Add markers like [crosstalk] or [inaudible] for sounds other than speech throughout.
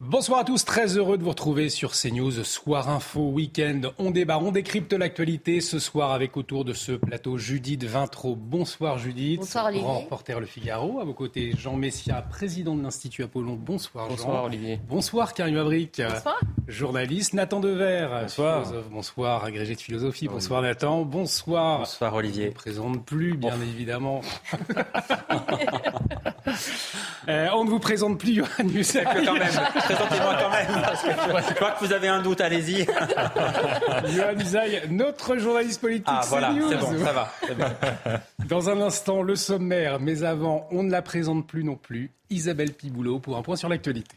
Bonsoir à tous, très heureux de vous retrouver sur CNews Soir Info Week-end. On débat, on décrypte l'actualité ce soir avec autour de ce plateau Judith Vintraud. Bonsoir Judith. Bonsoir Olivier. Grand reporter Le Figaro. À vos côtés, Jean Messia, président de l'Institut Apollon. Bonsoir Jean. Bonsoir Olivier. Bonsoir Karim Abric. Bonsoir. Journaliste Nathan Dever. Bonsoir. Philosophe. Bonsoir, agrégé de philosophie. Bonsoir Nathan. Bonsoir. Bonsoir Je ne Olivier. présente plus, bien évidemment. [laughs] Euh, on ne vous présente plus Johan Musac. [laughs] quand même, présentez-moi quand même. Parce que je crois que vous avez un doute, allez-y. [laughs] Johan Usaï, notre journaliste politique. Ah voilà, c'est bon, ça va. bon. [laughs] Dans un instant, le sommaire, mais avant, on ne la présente plus non plus. Isabelle Piboulot pour un point sur l'actualité.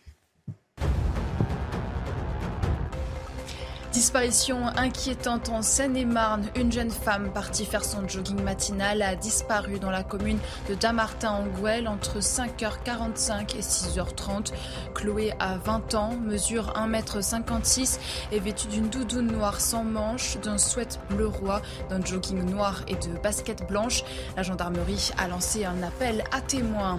Disparition inquiétante en Seine-et-Marne. Une jeune femme partie faire son jogging matinal a disparu dans la commune de Damartin en Gouelle entre 5h45 et 6h30. Chloé a 20 ans, mesure 1m56 et vêtue d'une doudoune noire sans manches, d'un sweat bleu roi, d'un jogging noir et de baskets blanches. La gendarmerie a lancé un appel à témoins.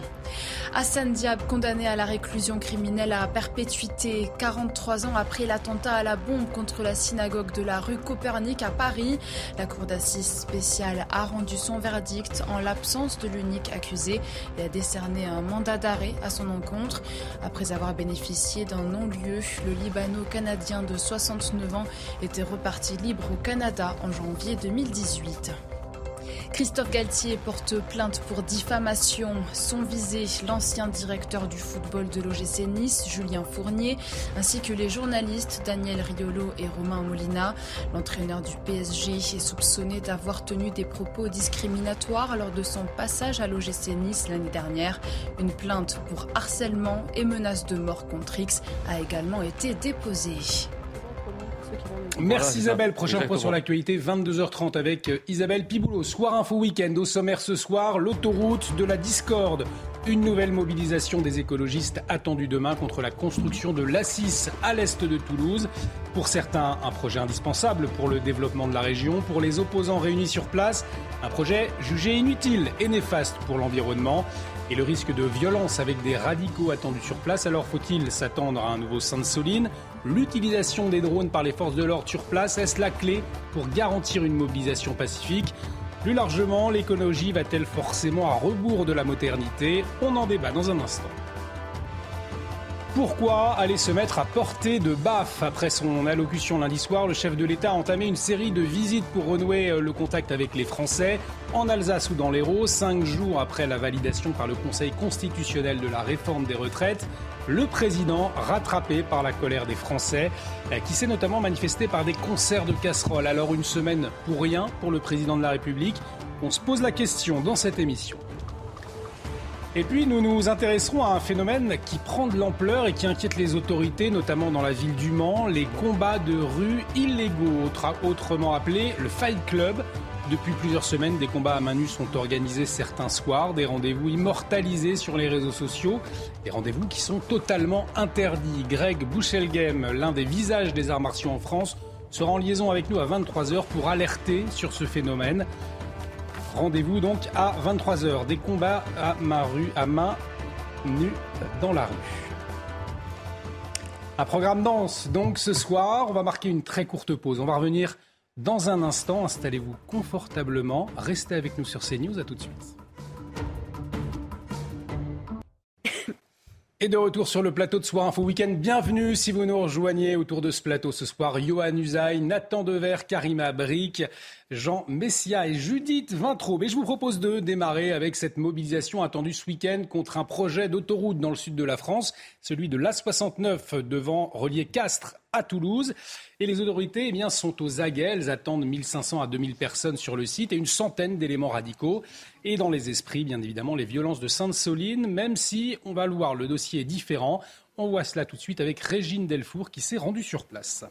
Hassan Diab, condamné à la réclusion criminelle à perpétuité 43 ans après l'attentat à la bombe contre la synagogue de la rue Copernic à Paris. La cour d'assises spéciale a rendu son verdict en l'absence de l'unique accusé et a décerné un mandat d'arrêt à son encontre. Après avoir bénéficié d'un non-lieu, le Libano-Canadien de 69 ans était reparti libre au Canada en janvier 2018. Christophe Galtier porte plainte pour diffamation. Sont visés l'ancien directeur du football de l'OGC Nice, Julien Fournier, ainsi que les journalistes Daniel Riolo et Romain Molina. L'entraîneur du PSG est soupçonné d'avoir tenu des propos discriminatoires lors de son passage à l'OGC Nice l'année dernière. Une plainte pour harcèlement et menace de mort contre X a également été déposée. Merci Isabelle. Prochain point sur l'actualité, 22h30 avec euh, Isabelle Piboulot. Soir Info Week-end. Au sommaire ce soir, l'autoroute de la discorde. Une nouvelle mobilisation des écologistes attendue demain contre la construction de l'Assis à l'est de Toulouse. Pour certains, un projet indispensable pour le développement de la région. Pour les opposants réunis sur place, un projet jugé inutile et néfaste pour l'environnement. Et le risque de violence avec des radicaux attendus sur place. Alors faut-il s'attendre à un nouveau Sainte-Soline L'utilisation des drones par les forces de l'ordre sur place, est-ce la clé pour garantir une mobilisation pacifique? Plus largement, l'écologie va-t-elle forcément à rebours de la modernité? On en débat dans un instant. Pourquoi aller se mettre à portée de baffe Après son allocution lundi soir, le chef de l'État a entamé une série de visites pour renouer euh, le contact avec les Français, en Alsace ou dans l'Hérault, cinq jours après la validation par le Conseil constitutionnel de la réforme des retraites. Le président, rattrapé par la colère des Français, euh, qui s'est notamment manifesté par des concerts de casseroles. Alors une semaine pour rien pour le président de la République? On se pose la question dans cette émission. Et puis nous nous intéresserons à un phénomène qui prend de l'ampleur et qui inquiète les autorités, notamment dans la ville du Mans, les combats de rue illégaux, autre- autrement appelés le Fight Club. Depuis plusieurs semaines, des combats à main nue sont organisés certains soirs, des rendez-vous immortalisés sur les réseaux sociaux, des rendez-vous qui sont totalement interdits. Greg Bouchelgem, l'un des visages des arts martiaux en France, sera en liaison avec nous à 23h pour alerter sur ce phénomène. Rendez-vous donc à 23h. Des combats à main, rue, à main nue dans la rue. Un programme dense donc ce soir. On va marquer une très courte pause. On va revenir dans un instant. Installez-vous confortablement. Restez avec nous sur CNews. À tout de suite. Et de retour sur le plateau de Soir Info Week-end, bienvenue si vous nous rejoignez autour de ce plateau ce soir. Johan Usaï, Nathan Dever, Karima Bric, Jean Messia et Judith Vintraud. Mais je vous propose de démarrer avec cette mobilisation attendue ce week-end contre un projet d'autoroute dans le sud de la France, celui de l'A69 devant relier Castres à Toulouse. Et les autorités eh sont aux aguets. Elles attendent 1500 à 2000 personnes sur le site et une centaine d'éléments radicaux. Et dans les esprits, bien évidemment, les violences de Sainte-Soline, même si, on va voir, le dossier est différent. On voit cela tout de suite avec Régine Delfour qui s'est rendue sur place.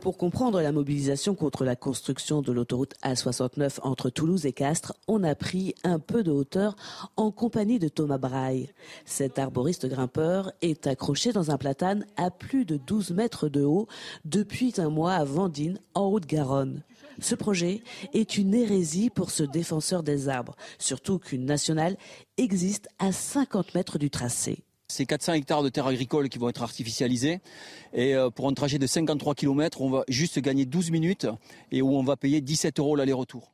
Pour comprendre la mobilisation contre la construction de l'autoroute A69 entre Toulouse et Castres, on a pris un peu de hauteur en compagnie de Thomas Braille. Cet arboriste grimpeur est accroché dans un platane à plus de 12 mètres de haut depuis un mois à Vendine, en Haute-Garonne. Ce projet est une hérésie pour ce défenseur des arbres, surtout qu'une nationale existe à 50 mètres du tracé. C'est 400 hectares de terres agricoles qui vont être artificialisés. Et euh, pour un trajet de 53 km, on va juste gagner 12 minutes et où on va payer 17 euros l'aller-retour.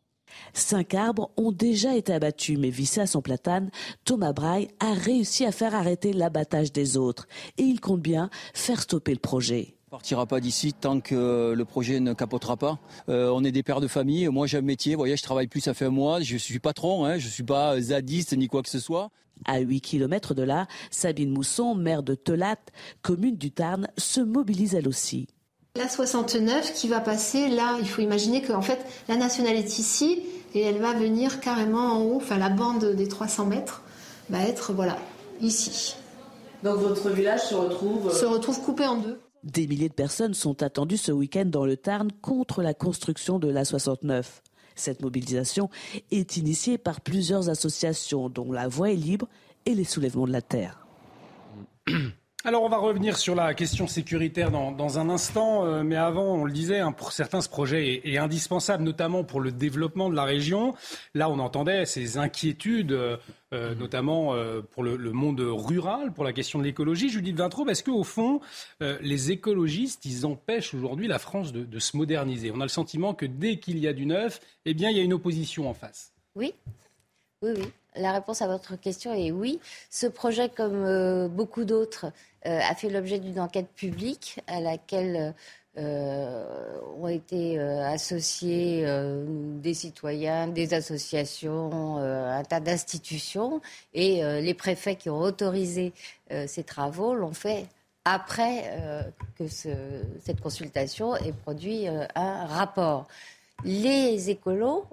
Cinq arbres ont déjà été abattus, mais vissé à son platane, Thomas Braille a réussi à faire arrêter l'abattage des autres. Et il compte bien faire stopper le projet partira pas d'ici tant que le projet ne capotera pas. Euh, on est des pères de famille. Moi, j'ai un métier. Vous voyez, je travaille plus, ça fait un mois. Je suis patron. Hein, je suis pas zadiste ni quoi que ce soit. À 8 km de là, Sabine Mousson, maire de Telat, commune du Tarn, se mobilise elle aussi. La 69 qui va passer, là, il faut imaginer qu'en fait, la nationale est ici et elle va venir carrément en haut, enfin la bande des 300 mètres va être, voilà, ici. Donc votre village se retrouve... Se retrouve coupé en deux. Des milliers de personnes sont attendues ce week-end dans le Tarn contre la construction de l'A69. Cette mobilisation est initiée par plusieurs associations dont La Voix est libre et les soulèvements de la terre. [clears throat] Alors on va revenir sur la question sécuritaire dans, un instant, euh, mais avant, on le disait, hein, pour certains, ce projet est, indispensable, notamment pour le développement de la région. Là, on entendait ces inquiétudes, euh, euh, notamment pour le, monde rural, pour la question de l'écologie. Judith Vintraube, est-ce qu'au fond, les écologistes, ils empêchent aujourd'hui la France de, de se moderniser? On a le sentiment que dès qu'il y a du neuf, eh bien, il y a une opposition en face. Oui, oui, oui. La réponse à votre question est oui. Ce projet, comme beaucoup d'autres, a fait l'objet d'une enquête publique à laquelle euh, ont été euh, associés des citoyens, des associations, un tas d'institutions. Et les préfets qui ont autorisé ces travaux l'ont fait après que cette consultation ait produit un rapport. Les écolos,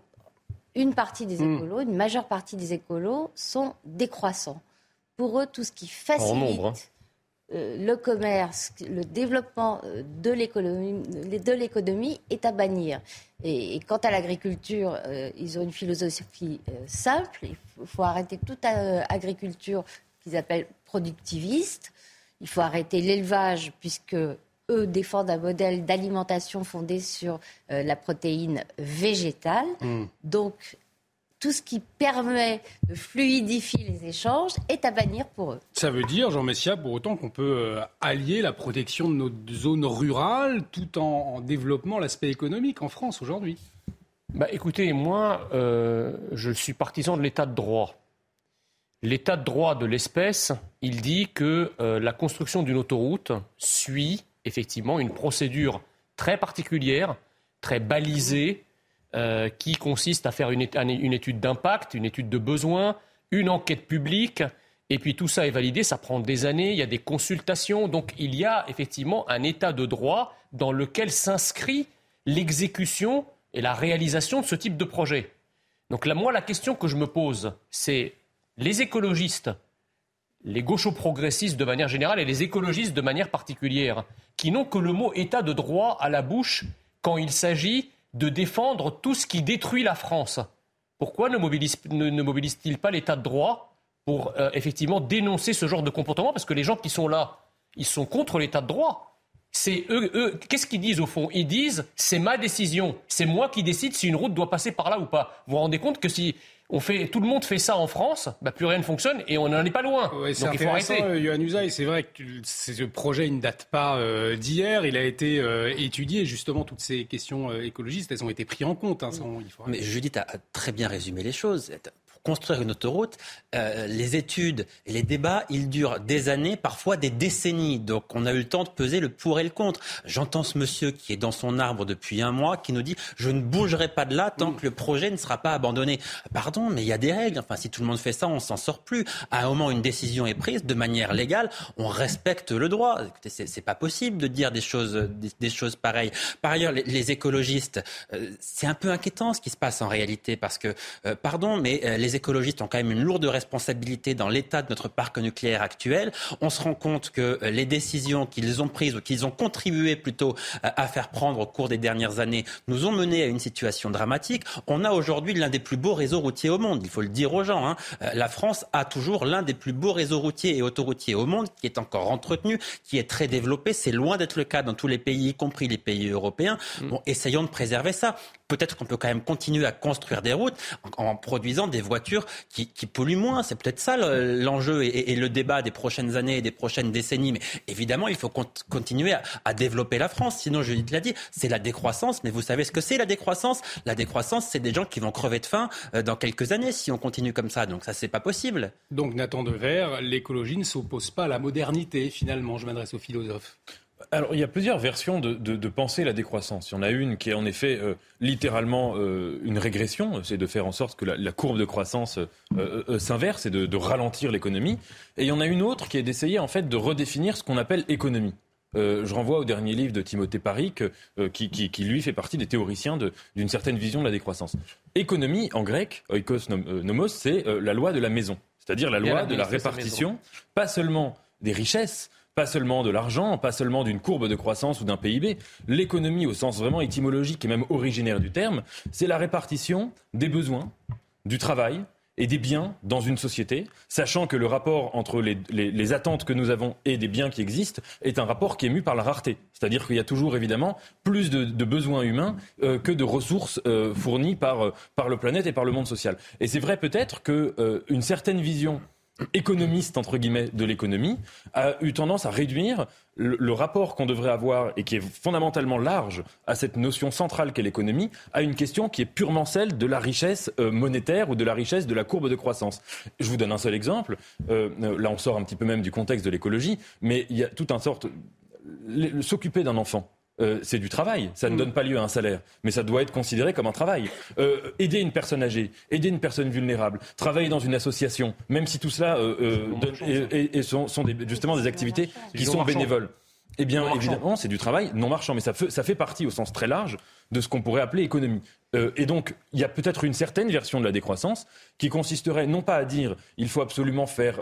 une partie des hmm. écolos, une majeure partie des écolos sont décroissants. Pour eux, tout ce qui facilite hein. Euh, le commerce, le développement euh, de l'économie est à bannir. Et, quant à l'agriculture, euh, ils ont une philosophie simple. Il faut, arrêter toute agriculture qu'ils appellent productiviste. Il faut arrêter l'élevage puisque eux défendent un modèle d'alimentation fondé sur la protéine végétale. Hmm. Donc tout ce qui permet de fluidifier les échanges est à bannir pour eux. Ça veut dire, Jean Messia, pour autant qu'on peut euh, allier la protection de nos zones rurales tout en, développant l'aspect économique en France aujourd'hui bah, Écoutez, moi, euh, je suis partisan de l'état de droit. L'état de droit de l'espèce, il dit que euh, la construction d'une autoroute suit effectivement une procédure très particulière, très balisée, euh, qui consiste à faire une, étude d'impact, une étude de besoin, une enquête publique, et puis tout ça est validé, ça prend des années, il y a des consultations, donc il y a effectivement un état de droit dans lequel s'inscrit l'exécution et la réalisation de ce type de projet. Donc là, moi, la question que je me pose, c'est les écologistes, les gaucho-progressistes de manière générale et les écologistes de manière particulière, qui n'ont que le mot état de droit à la bouche quand il s'agit de défendre tout ce qui détruit la France. Pourquoi ne mobilise-t-il pas l'état de droit pour euh, effectivement dénoncer ce genre de comportement? Parce que les gens qui sont là, ils sont contre l'état de droit. C'est eux, qu'est-ce qu'ils disent au fond? Ils disent c'est ma décision, c'est moi qui décide si une route doit passer par là ou pas. Vous vous rendez compte que si fait, tout le monde fait ça en France, bah, plus rien ne fonctionne et on n'en est pas loin. Donc il faut arrêter. Euh, c'est vrai que ce projet ne date pas euh, d'hier. Il a été euh, étudié. Justement, toutes ces questions écologistes, elles ont été prises en compte. Hein, Mais Judith a très bien résumé les choses construire une autoroute, euh, les études et les débats, ils durent des années, parfois des décennies. Donc on a eu le temps de peser le pour et le contre. J'entends ce monsieur qui est dans son arbre depuis un mois qui nous dit je ne bougerai pas de là tant que le projet ne sera pas abandonné. Pardon, mais il y a des règles. Enfin, si tout le monde fait ça, on s'en sort plus. À un moment, une décision est prise de manière légale, on respecte le droit. C'est pas possible de dire des choses, des, choses pareilles. Par ailleurs, les, écologistes, euh, c'est un peu inquiétant ce qui se passe en réalité parce que, euh, pardon, mais euh, les écologistes ont quand même une lourde responsabilité dans l'état de notre parc nucléaire actuel. On se rend compte que les décisions qu'ils ont prises ou qu'ils ont contribué plutôt à faire prendre au cours des dernières années nous ont mené à une situation dramatique. On a aujourd'hui l'un des plus beaux réseaux routiers au monde. Il faut le dire aux gens. Hein. La France a toujours l'un des plus beaux réseaux routiers et autoroutiers au monde qui est encore entretenu, qui est très développé. C'est loin d'être le cas dans tous les pays, y compris les pays européens. Mm. Bon, essayons de préserver ça peut-être qu'on peut quand même continuer à construire des routes en, produisant des voitures qui, polluent moins. C'est peut-être ça l'enjeu et, le débat des prochaines années et des prochaines décennies. Mais évidemment, il faut continuer à, développer la France. Sinon, Judith l'a dit, c'est la décroissance. Mais vous savez ce que c'est la décroissance? La décroissance, c'est des gens qui vont crever de faim euh, dans quelques années si on continue comme ça. Donc ça, c'est pas possible. Donc Nathan Dever, l'écologie ne s'oppose pas à la modernité. Finalement, je m'adresse aux philosophes. Alors, il y a plusieurs versions de, de, penser la décroissance. Il y en a une qui est en effet euh, littéralement euh, une régression, c'est de faire en sorte que la, courbe de croissance euh, s'inverse et de, ralentir l'économie. Et il y en a une autre qui est d'essayer en fait de redéfinir ce qu'on appelle économie. je renvoie au dernier livre de Timothée Paris, qui, qui, lui fait partie des théoriciens d'une certaine vision de la décroissance. Économie, en grec, oikos nomos, c'est la loi de la maison, c'est-à-dire la loi de la répartition, pas seulement des richesses, pas seulement de l'argent, pas seulement d'une courbe de croissance ou d'un PIB. L'économie, au sens vraiment étymologique et même originaire du terme, c'est la répartition des besoins, du travail, et des biens dans une société, sachant que le rapport entre les, attentes que nous avons et des biens qui existent est un rapport qui est mu par la rareté. C'est-à-dire qu'il y a toujours évidemment plus de, besoins humains euh, que de ressources euh, fournies par, euh, par le planète et par le monde social. Et c'est vrai peut-être qu'une certaine vision économiste entre guillemets de l'économie a eu tendance à réduire le, rapport qu'on devrait avoir et qui est fondamentalement large à cette notion centrale qu'est l'économie à une question qui est purement celle de la richesse euh, monétaire ou de la richesse de la courbe de croissance. Je vous donne un seul exemple. Euh, euh, là, on sort un petit peu même du contexte de l'écologie, mais il y a tout un sorte s'occuper d'un enfant euh, c'est du travail. Ça ne mm. donne pas lieu à un salaire, mais ça doit être considéré comme un travail. Euh, aider une personne âgée, aider une personne vulnérable, travailler dans une association, même si tout cela euh, sont, justement des activités qui sont bénévoles. Eh bien, évidemment, c'est du travail non marchand, mais ça fait, ça fait partie au sens très large de ce qu'on pourrait appeler économie. et donc, il y a peut-être une certaine version de la décroissance qui consisterait non pas à dire il faut absolument faire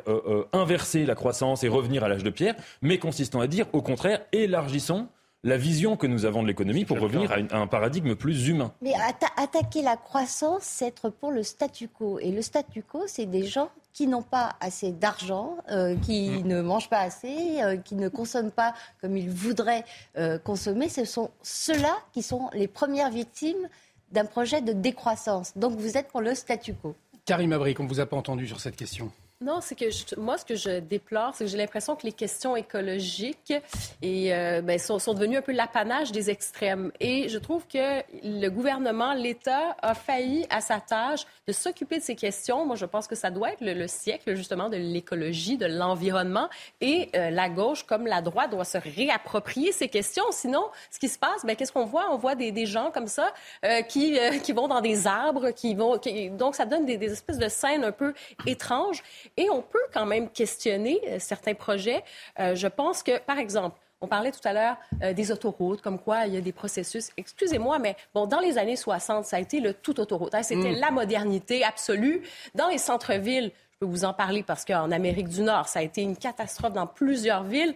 inverser la croissance et revenir à l'âge de pierre, mais consistant à dire au contraire élargissons la vision que nous avons de l'économie pour revenir à, un paradigme plus humain. Mais attaquer la croissance, c'est être pour le statu quo. Et le statu quo, c'est des gens qui n'ont pas assez d'argent, euh, qui mm. ne mangent pas assez, euh, qui ne consomment pas comme ils voudraient euh, consommer. Ce sont ceux-là qui sont les premières victimes d'un projet de décroissance. Donc vous êtes pour le statu quo. Karim Abri, on ne vous a pas entendu sur cette question. Non, c'est que moi, ce que je déplore, c'est que j'ai l'impression que les questions écologiques et, euh, ben, sont, devenues un peu l'apanage des extrêmes. Et je trouve que le gouvernement, l'État, a failli à sa tâche de s'occuper de ces questions. Moi, je pense que ça doit être le, siècle, justement, de l'écologie, de l'environnement. Et euh, la gauche, comme la droite, doit se réapproprier ces questions. Sinon, ce qui se passe, ben, qu'est-ce qu'on voit? On voit des, gens comme ça euh, qui, qui vont dans des arbres, qui vont... donc, ça donne des espèces de scènes un peu étranges. Et on peut quand même questionner euh, certains projets. Euh, je pense que, par exemple, on parlait tout à l'heure euh, des autoroutes, comme quoi il y a des processus. Excusez-moi, mais bon, dans les années 60, ça a été le tout autoroute. Hein. C'était mm. la modernité absolue. Dans les centres-villes, je peux vous en parler parce qu'en Amérique du Nord, ça a été une catastrophe dans plusieurs villes.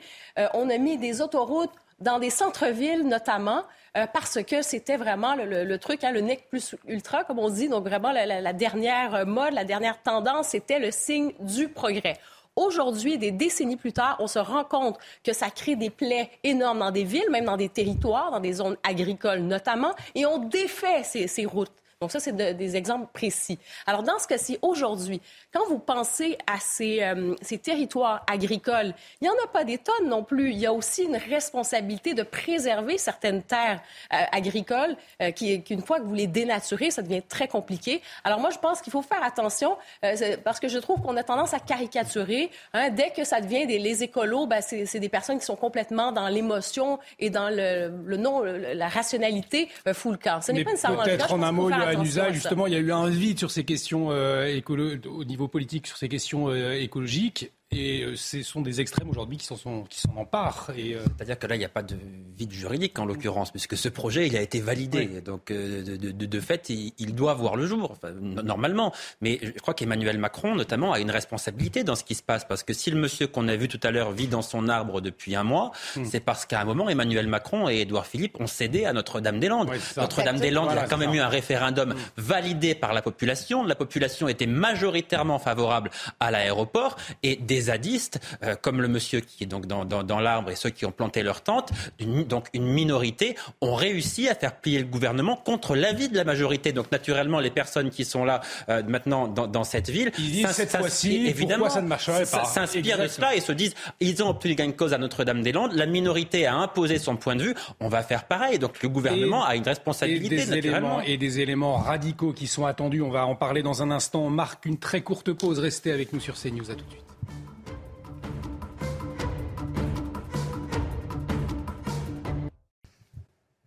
on a mis des autoroutes dans des centres-villes notamment, euh, parce que c'était vraiment le, truc, hein, le nec plus ultra, comme on dit, donc vraiment la, dernière mode, la dernière tendance, c'était le signe du progrès. Aujourd'hui, des décennies plus tard, on se rend compte que ça crée des plaies énormes dans des villes, même dans des territoires, dans des zones agricoles notamment, et on défait ces routes. Donc ça, c'est des exemples précis. Alors dans ce cas-ci, aujourd'hui, quand vous pensez à ces, euh, ces territoires agricoles, il n'y en a pas des tonnes non plus. Il y a aussi une responsabilité de préserver certaines terres euh, agricoles euh, qui, qu'une fois que vous les dénaturez, ça devient très compliqué. Alors moi, je pense qu'il faut faire attention parce que je trouve qu'on a tendance à caricaturer. Hein. dès que ça devient des, les écolos, ben, c'est, c'est des personnes qui sont complètement dans l'émotion et dans le, le non, la rationalité fout le camp. Ce n'est pas nécessairement Peut-être en un mot, usage, justement, il y a eu un vide sur ces questions euh, au niveau politique, sur ces questions euh, écologiques. Et euh, ce sont des extrêmes aujourd'hui qui s'en qui s'en emparent. Et euh, C'est-à-dire que là, il n'y a pas de vide juridique en l'occurrence, puisque ce projet, il a été validé. Donc, euh, de, de, de, fait, il, doit voir le jour, enfin, normalement. Mais je crois qu'Emmanuel Macron, notamment, a une responsabilité dans ce qui se passe, parce que si le monsieur qu'on a vu tout à l'heure vit dans son arbre depuis un mois, hmm. c'est parce qu'à un moment, Emmanuel Macron et Édouard Philippe ont cédé à Notre-Dame-des-Landes. Notre-Dame-des-Landes, il y a quand même eu un référendum hmm. validé par la population. La population était majoritairement favorable à l'aéroport et des zadistes, euh, comme le monsieur qui est donc dans, dans, l'arbre et ceux qui ont planté leur tente, donc une minorité, ont réussi à faire plier le gouvernement contre l'avis de la majorité. Donc naturellement, les personnes qui sont là euh, maintenant dans, dans, cette ville, ils cette fois-ci, évidemment, ça ne marcherait pas S'inspirent de cela et se disent, ils ont obtenu gain de cause à Notre-Dame-des-Landes, la minorité a imposé son point de vue, on va faire pareil. Donc le gouvernement a une responsabilité. Et des, éléments, et des éléments radicaux qui sont attendus, on va en parler dans un instant. On marque une très courte pause. Restez avec nous sur CNews. À tout de suite.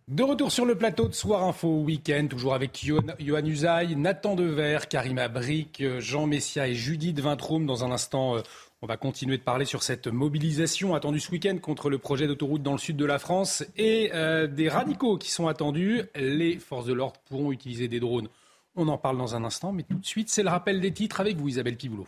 De retour sur le plateau de Soir Info Week-end, toujours avec Johan Usaï, Nathan Dever, Karima Brick, Jean Messia et Judith Vintroum. Dans un instant, euh, on va continuer de parler sur cette mobilisation attendue ce week-end contre le projet d'autoroute dans le sud de la France et euh, des radicaux qui sont attendus. Les forces de l'ordre pourront utiliser des drones. On en parle dans un instant, mais tout de suite, c'est le rappel des titres avec vous, Isabelle Piboulot.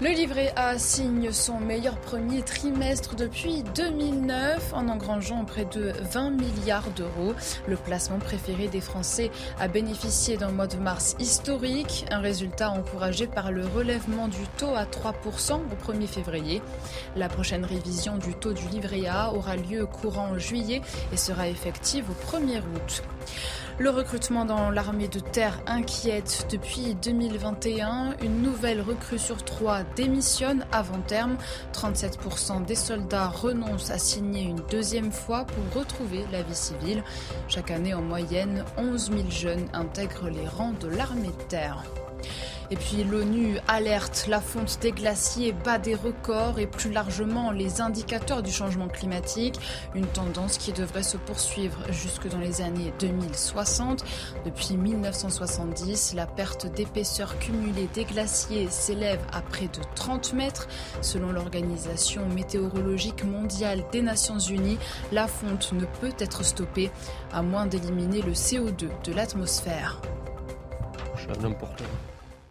Le livret A signe son meilleur premier trimestre depuis 2009 en engrangeant près de 20 milliards d'euros. Le placement préféré des Français a bénéficié d'un mois de mars historique, un résultat encouragé par le relèvement du taux à 3% au 1er février. La prochaine révision du taux du livret A aura lieu courant juillet et sera effective au 1er août. Le recrutement dans l'armée de terre inquiète depuis 2021. Une nouvelle recrue sur trois démissionne avant terme. 37% des soldats renoncent à signer une deuxième fois pour retrouver la vie civile. Chaque année, en moyenne, 11 000 jeunes intègrent les rangs de l'armée de terre. Et puis l'ONU alerte, la fonte des glaciers bat des records et plus largement les indicateurs du changement climatique, une tendance qui devrait se poursuivre jusque dans les années 2060. Depuis 1970, la perte d'épaisseur cumulée des glaciers s'élève à près de 30 mètres. Selon l'Organisation météorologique mondiale des Nations Unies, la fonte ne peut être stoppée à moins d'éliminer le CO2 de l'atmosphère.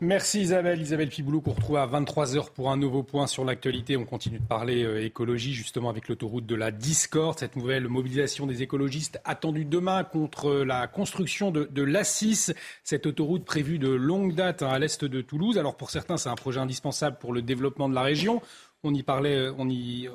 Merci Isabelle. Isabelle Piboulot qu'on retrouve à 23h pour un nouveau point sur l'actualité. On continue de parler euh, écologie justement avec l'autoroute de la discorde, cette nouvelle mobilisation des écologistes attendue demain contre la construction de, de l'A6, cette autoroute prévue de longue date hein, à l'est de Toulouse. Alors pour certains c'est un projet indispensable pour le développement de la région. On y parlait, euh, on y...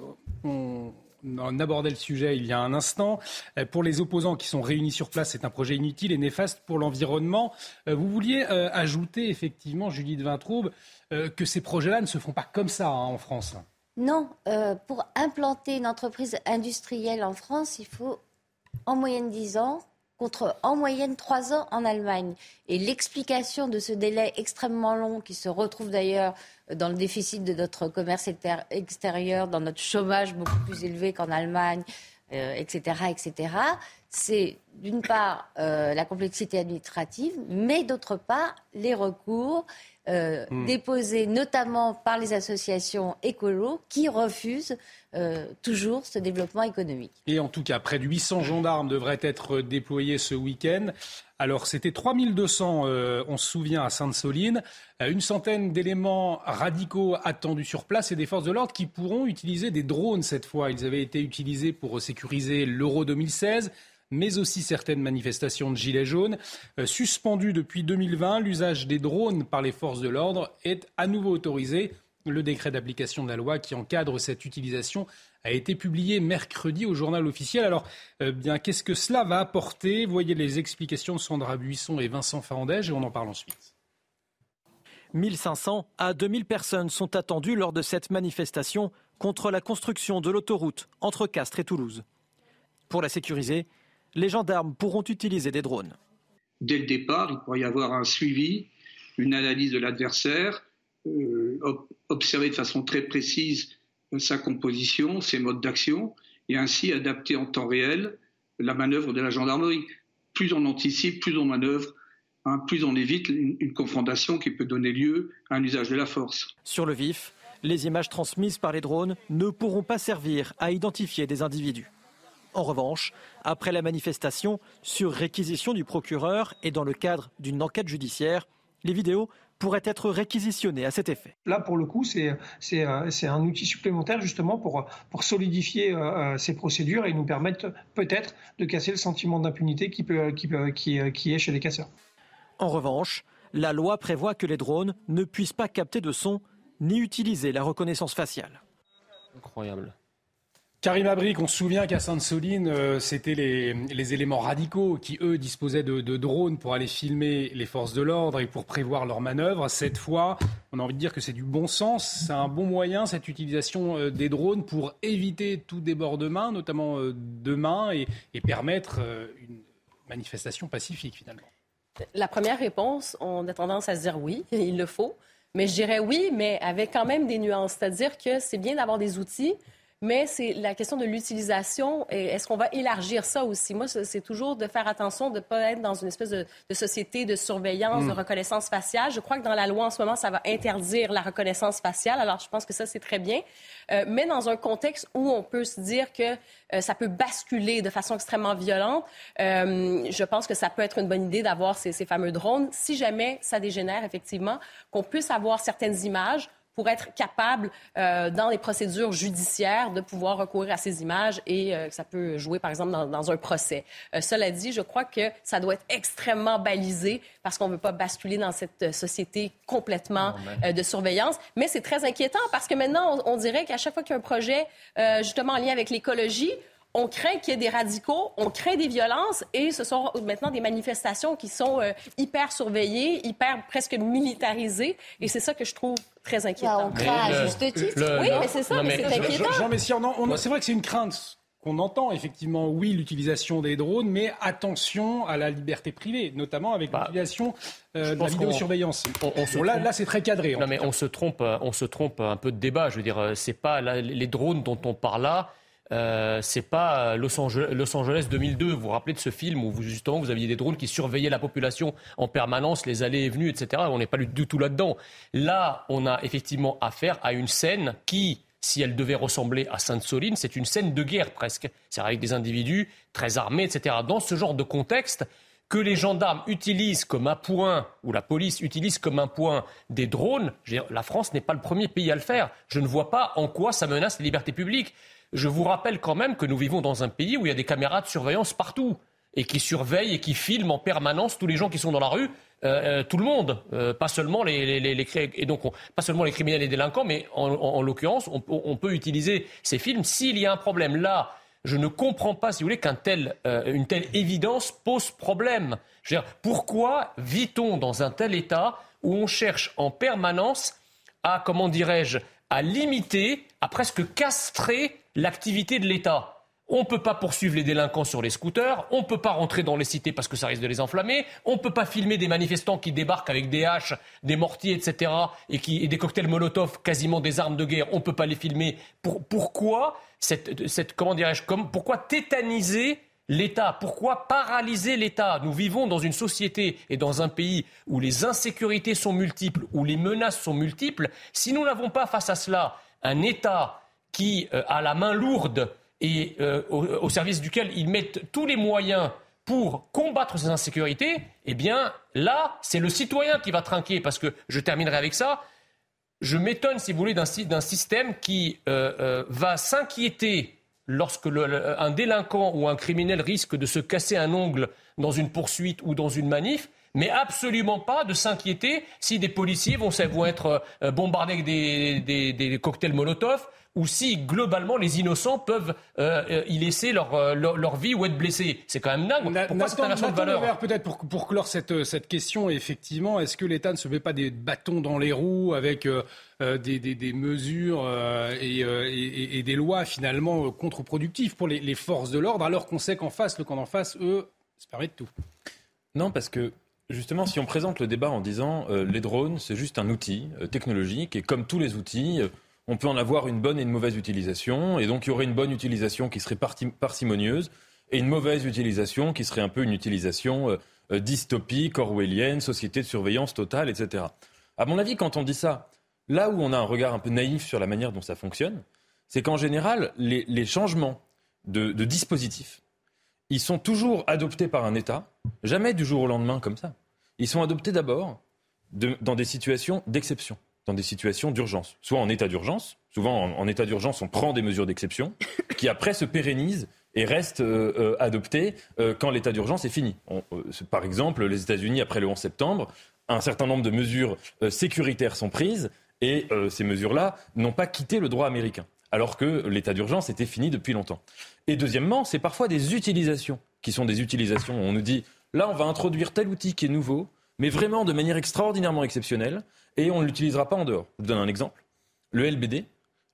on abordait le sujet il y a un instant. Euh, pour les opposants qui sont réunis sur place, c'est un projet inutile et néfaste pour l'environnement. Euh, vous vouliez euh, ajouter effectivement, Judith Vintraube, que ces projets-là ne se font pas comme ça hein, en France. Non, pour implanter une entreprise industrielle en France, il faut en moyenne 10 ans contre en moyenne 3 ans en Allemagne. Et l'explication de ce délai extrêmement long, qui se retrouve d'ailleurs dans le déficit de notre commerce extérieur, dans notre chômage beaucoup plus élevé qu'en Allemagne, etc., euh, etc., c'est d'une part euh, la complexité administrative, mais d'autre part les recours euh, hmm. déposés notamment par les associations écolos qui refusent toujours ce développement économique. Et en tout cas, près de 800 gendarmes devraient être déployés ce week-end. Alors, c'était 3200, euh, on se souvient, à Sainte-Soline. Euh, une centaine d'éléments radicaux attendus sur place et des forces de l'ordre qui pourront utiliser des drones cette fois. Ils avaient été utilisés pour sécuriser l'Euro 2016 mais aussi certaines manifestations de gilets jaunes. Euh, suspendues depuis 2020, l'usage des drones par les forces de l'ordre est à nouveau autorisé Le décret d'application de la loi qui encadre cette utilisation a été publié mercredi au journal officiel. Alors, euh, bien, qu'est-ce que cela va apporter? Voyez les explications de Sandra Buisson et Vincent Farandège et on en parle ensuite. 1500 à 2000 personnes sont attendues lors de cette manifestation contre la construction de l'autoroute entre Castres et Toulouse. Pour la sécuriser, les gendarmes pourront utiliser des drones. Dès le départ, il pourrait y avoir un suivi, une analyse de l'adversaire, observer de façon très précise sa composition, ses modes d'action, et ainsi adapter en temps réel la manœuvre de la gendarmerie. Plus on anticipe, plus on manœuvre, hein, plus on évite une confrontation qui peut donner lieu à un usage de la force. Sur le vif, les images transmises par les drones ne pourront pas servir à identifier des individus. En revanche, après la manifestation, sur réquisition du procureur et dans le cadre d'une enquête judiciaire, les vidéos pourraient être réquisitionnées à cet effet. Là, pour le coup, c'est un outil supplémentaire justement pour, pour solidifier euh, ces procédures et nous permettre peut-être de casser le sentiment d'impunité qui, peut, qui, qui, qui est chez les casseurs. En revanche, la loi prévoit que les drones ne puissent pas capter de son ni utiliser la reconnaissance faciale. Incroyable. Karim Abric, on se souvient qu'à Sainte-Soline, euh, c'était les, éléments radicaux qui, eux, disposaient de, drones pour aller filmer les forces de l'ordre et pour prévoir leurs manœuvres. Cette fois, on a envie de dire que c'est du bon sens. C'est un bon moyen, cette utilisation euh, des drones, pour éviter tout débordement, notamment euh, demain, et, et permettre une manifestation pacifique, finalement. La première réponse, on a tendance à se dire oui, [laughs] il le faut. Mais je dirais oui, mais avec quand même des nuances. C'est-à-dire que c'est bien d'avoir des outils mais c'est la question de l'utilisation. Est-ce qu'on va élargir ça aussi? Moi, c'est toujours de faire attention de ne pas être dans une espèce de, société de surveillance, de hmm. reconnaissance faciale. Je crois que dans la loi en ce moment, ça va interdire la reconnaissance faciale. Alors, je pense que ça, c'est très bien. Euh, mais dans un contexte où on peut se dire que euh, ça peut basculer de façon extrêmement violente, euh, je pense que ça peut être une bonne idée d'avoir ces, ces fameux drones. Si jamais ça dégénère, effectivement, qu'on puisse avoir certaines images pour être capable, euh, dans les procédures judiciaires, de pouvoir recourir à ces images et euh, ça peut jouer, par exemple, dans, un procès. Euh, cela dit, je crois que ça doit être extrêmement balisé parce qu'on ne veut pas basculer dans cette société complètement de surveillance. Mais c'est très inquiétant parce que maintenant, on, on dirait qu'à chaque fois qu'il y a un projet, justement, en lien avec l'écologie, on craint qu'il y ait des radicaux, on craint des violences et ce sont maintenant des manifestations qui sont euh, hyper surveillées, hyper presque militarisées et c'est ça que je trouve très inquiétant. on craint à juste titre. oui, mais c'est ça, mais, c'est inquiétant. Jean Messier, c'est vrai que c'est une crainte qu'on entend effectivement, oui, l'utilisation des drones, mais attention à la liberté privée, notamment avec bah, l'utilisation euh, de la vidéosurveillance. là, là c'est très cadré. Non, mais on se trompe, on se trompe un peu de débat. Je veux dire, c'est pas les drones dont on parle là euh, c'est pas Los Angeles, 2002. Vous vous rappelez de ce film où vous, justement vous aviez des drones qui surveillaient la population en permanence, les allées et venues, etc. On n'est pas du tout là-dedans. Là, on a effectivement affaire à une scène qui, si elle devait ressembler à Sainte-Soline, c'est une scène de guerre presque. C'est avec des individus très armés, etc. Dans ce genre de contexte, que les gendarmes utilisent comme un point, ou la police utilise comme un point des drones, la France n'est pas le premier pays à le faire. Je ne vois pas en quoi ça menace les libertés publiques. Je vous rappelle quand même que nous vivons dans un pays où il y a des caméras de surveillance partout et qui surveillent et qui filment en permanence tous les gens qui sont dans la rue, euh, euh, tout le monde, euh, pas seulement les, les, et donc pas seulement les criminels et délinquants, mais en, l'occurrence, on, peut utiliser ces films s'il y a un problème. Là, je ne comprends pas, si vous voulez, qu'une telle évidence pose problème. Je veux dire, pourquoi vit-on dans un tel état où on cherche en permanence à, comment dirais-je, à limiter, à presque castrer l'activité de l'État. On ne peut pas poursuivre les délinquants sur les scooters, on ne peut pas rentrer dans les cités parce que ça risque de les enflammer, on ne peut pas filmer des manifestants qui débarquent avec des haches, des mortiers, etc., et, qui, des cocktails Molotov, quasiment des armes de guerre, on ne peut pas les filmer. pourquoi cette, comment dirais-je, pourquoi tétaniser l'État? Pourquoi paralyser l'État? Nous vivons dans une société et dans un pays où les insécurités sont multiples, où les menaces sont multiples. Si nous n'avons pas face à cela un État qui euh, a la main lourde et euh, au, service duquel il met tous les moyens pour combattre ces insécurités, eh bien là, c'est le citoyen qui va trinquer. Parce que, je terminerai avec ça, je m'étonne, si vous voulez, d'un système qui euh, va s'inquiéter lorsque un délinquant ou un criminel risque de se casser un ongle dans une poursuite ou dans une manif, mais absolument pas de s'inquiéter si des policiers vont, être bombardés avec des, des, des cocktails Molotov ou si globalement les innocents peuvent euh, euh, y laisser leur, leur, vie ou être blessés. C'est quand même dingue. Pourquoi cette inversion de valeur Peut-être pour, pour clore cette, cette question, effectivement, est-ce que l'État ne se met pas des bâtons dans les roues avec des, des, des, mesures et, et, et, des lois finalement contre-productives pour les, les forces de l'ordre, alors qu'on sait qu'en face, le camp d'en face, eux, se permettent tout? Non, parce que Justement, si on présente le débat en disant euh, les drones, c'est juste un outil euh, technologique et comme tous les outils, euh, on peut en avoir une bonne et une mauvaise utilisation et donc il y aurait une bonne utilisation qui serait parcimonieuse et une mauvaise utilisation qui serait un peu une utilisation dystopique, orwellienne, société de surveillance totale, etc. À mon avis, quand on dit ça, là où on a un regard un peu naïf sur la manière dont ça fonctionne, c'est qu'en général, les, changements de, de dispositifs ils sont toujours adoptés par un État, jamais du jour au lendemain comme ça. Ils sont adoptés d'abord dans des situations d'exception, dans des situations d'urgence, soit en état d'urgence. Souvent, en, état d'urgence, on prend des mesures d'exception qui après se pérennisent et restent euh, euh, adoptées euh, quand l'état d'urgence est fini. par exemple, les États-Unis, après le 11 septembre, un certain nombre de mesures sécuritaires sont prises et ces mesures-là n'ont pas quitté le droit américain alors que l'état d'urgence était fini depuis longtemps. Et deuxièmement, c'est parfois des utilisations qui sont des utilisations. On nous dit, là, on va introduire tel outil qui est nouveau, mais vraiment de manière extraordinairement exceptionnelle, et on ne l'utilisera pas en dehors. Je vous donne un exemple. Le LBD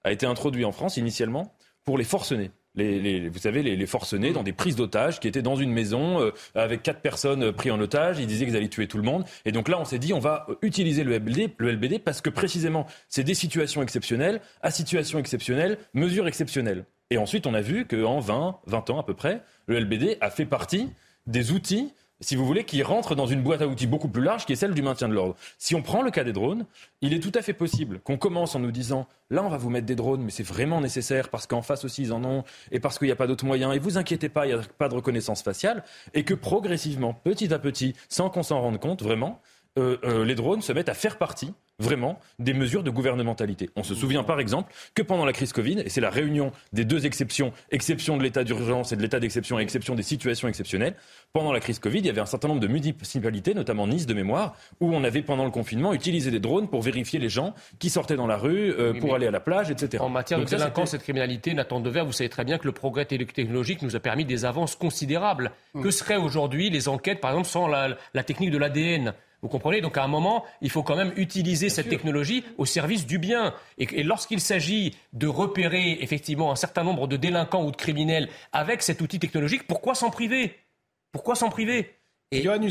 a été introduit en France initialement pour les forcenés vous savez, les, forcenés dans des prises d'otages qui étaient dans une maison euh, avec quatre personnes prises en otage. Ils disaient qu'ils allaient tuer tout le monde. Et donc là, on s'est dit, on va utiliser le LBD, le LBD parce que précisément, c'est des situations exceptionnelles, à situation exceptionnelle, mesures exceptionnelles. Et ensuite, on a vu qu'en 20, 20 ans à peu près, le LBD a fait partie des outils si vous voulez, qui rentre dans une boîte à outils beaucoup plus large qui est celle du maintien de l'ordre. Si on prend le cas des drones, il est tout à fait possible qu'on commence en nous disant là, on va vous mettre des drones, mais c'est vraiment nécessaire parce qu'en face aussi, ils en ont et parce qu'il n'y a pas d'autres moyens. Et vous inquiétez pas, il n'y a pas de reconnaissance faciale. Et que progressivement, petit à petit, sans qu'on s'en rende compte vraiment, euh, euh, les drones se mettent à faire partie vraiment des mesures de gouvernementalité. On se souvient par exemple que pendant la crise Covid, et c'est la réunion des deux exceptions, exception de l'état d'urgence et de l'état d'exception et exception des situations exceptionnelles, pendant la crise Covid, il y avait un certain nombre de municipalités, notamment Nice de mémoire, où on avait pendant le confinement utilisé des drones pour vérifier les gens qui sortaient dans la rue, euh, pour aller à la plage, etc. En matière de délinquance et de criminalité, Nathan Dever, vous savez très bien que le progrès technologique nous a permis des avances considérables. Mm. Que seraient aujourd'hui les enquêtes, par exemple, sans la technique de l'ADN vous comprenez? Donc à un moment, il faut quand même utiliser cette technologie au service du bien. Et, lorsqu'il s'agit de repérer effectivement un certain nombre de délinquants ou de criminels avec cet outil technologique, pourquoi s'en priver? Pourquoi s'en priver? Et... Johan,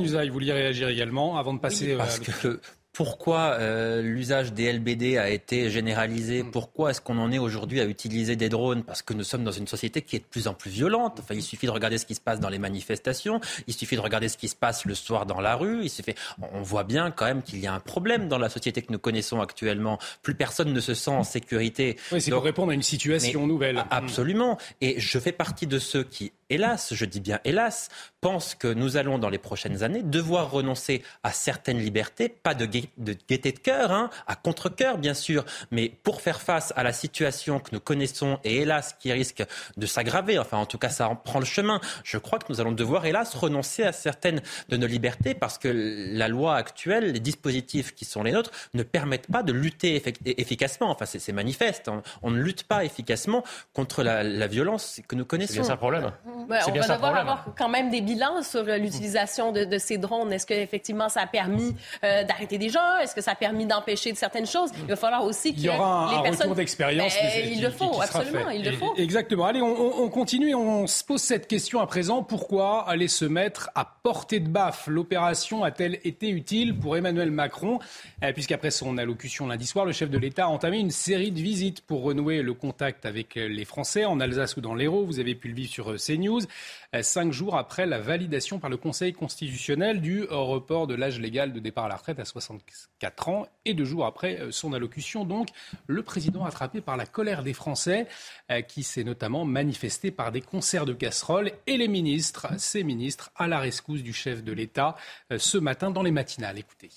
Usaï, vous vouliez réagir également avant de passer... parce que pourquoi euh, l'usage des LBD a été généralisé? Mm. Pourquoi est-ce qu'on en est aujourd'hui à utiliser des drones? Parce que nous sommes dans une société qui est de plus en plus violente. Enfin, il suffit de regarder ce qui se passe dans les manifestations, il suffit de regarder ce qui se passe le soir dans la rue. Il suffit... On voit bien quand même qu'il y a un problème dans la société que nous connaissons actuellement. Plus personne ne se sent en sécurité. Oui, c'est pour répondre à une situation nouvelle. Absolument. Et je fais partie de ceux qui hélas, je dis bien hélas, pense que nous allons dans les prochaines années devoir renoncer à certaines libertés, pas de, gaieté de cœur, hein, à contre-cœur bien sûr, mais pour faire face à la situation que nous connaissons et hélas qui risque de s'aggraver, enfin en tout cas ça en prend le chemin, je crois que nous allons devoir hélas renoncer à certaines de nos libertés parce que la loi actuelle, les dispositifs qui sont les nôtres ne permettent pas de lutter efficacement, enfin c'est manifeste, hein. on ne lutte pas efficacement contre la, la violence que nous connaissons. C'est ça le problème? On va devoir avoir quand même des bilans sur euh, l'utilisation de, ces drones. Est-ce qu'effectivement ça a permis euh, d'arrêter des gens? Est-ce que ça a permis d'empêcher certaines choses? Il va falloir aussi qu'il y, aura un, les personnes... retour d'expérience. Ben, il le faut, absolument, il le faut. Exactement. Allez, on, continue et on se pose cette question à présent. Pourquoi aller se mettre à portée de baffe? L'opération a-t-elle été utile pour Emmanuel Macron? Euh, Puisqu'après son allocution lundi soir, le chef de l'État a entamé une série de visites pour renouer le contact avec les Français en Alsace ou dans l'Hérault. Vous avez pu le vivre sur CNews. Euh, cinq jours après la validation par le Conseil constitutionnel du report de l'âge légal de départ à la retraite à 64 ans et deux jours après euh, son allocution. Donc, le président attrapé par la colère des Français euh, qui s'est notamment manifesté par des concerts de casseroles et les ministres, ces ministres, à la rescousse du chef de l'État ce matin dans les matinales. Écoutez.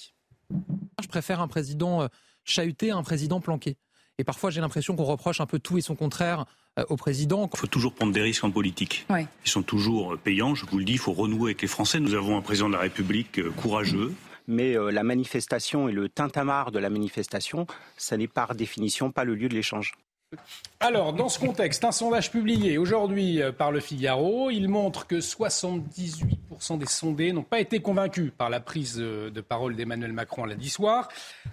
Je préfère un président chahuté à un président planqué. Et parfois, j'ai l'impression qu'on reproche un peu tout et son contraire au président. Il faut toujours prendre des risques en politique. Ils sont toujours payants. Je vous le dis, il faut renouer avec les Français. Nous avons un président de la République courageux, mais la manifestation et le tintamarre de la manifestation, ça n'est par définition pas le lieu de l'échange. Alors, dans ce contexte, un sondage publié aujourd'hui euh, par le Figaro, il montre que 78% des sondés n'ont pas été convaincus par la prise euh, de parole d'Emmanuel Macron lundi soir.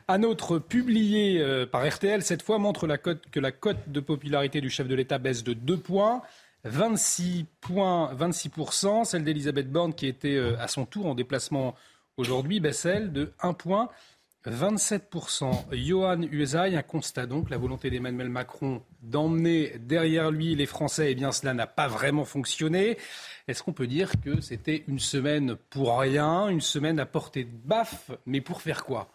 Un autre publié euh, par RTL, cette fois, montre que la cote de popularité du chef de l'État baisse de 2 points. 26 points, 26%. Celle d'Elisabeth Borne, qui était à son tour en déplacement aujourd'hui, baisse de 1 point. 27%. Johan Uesaï, un constat donc, la volonté d'Emmanuel Macron d'emmener derrière lui les Français, eh bien cela n'a pas vraiment fonctionné. Est-ce qu'on peut dire que c'était une semaine pour rien, une semaine à portée de baffe, mais pour faire quoi?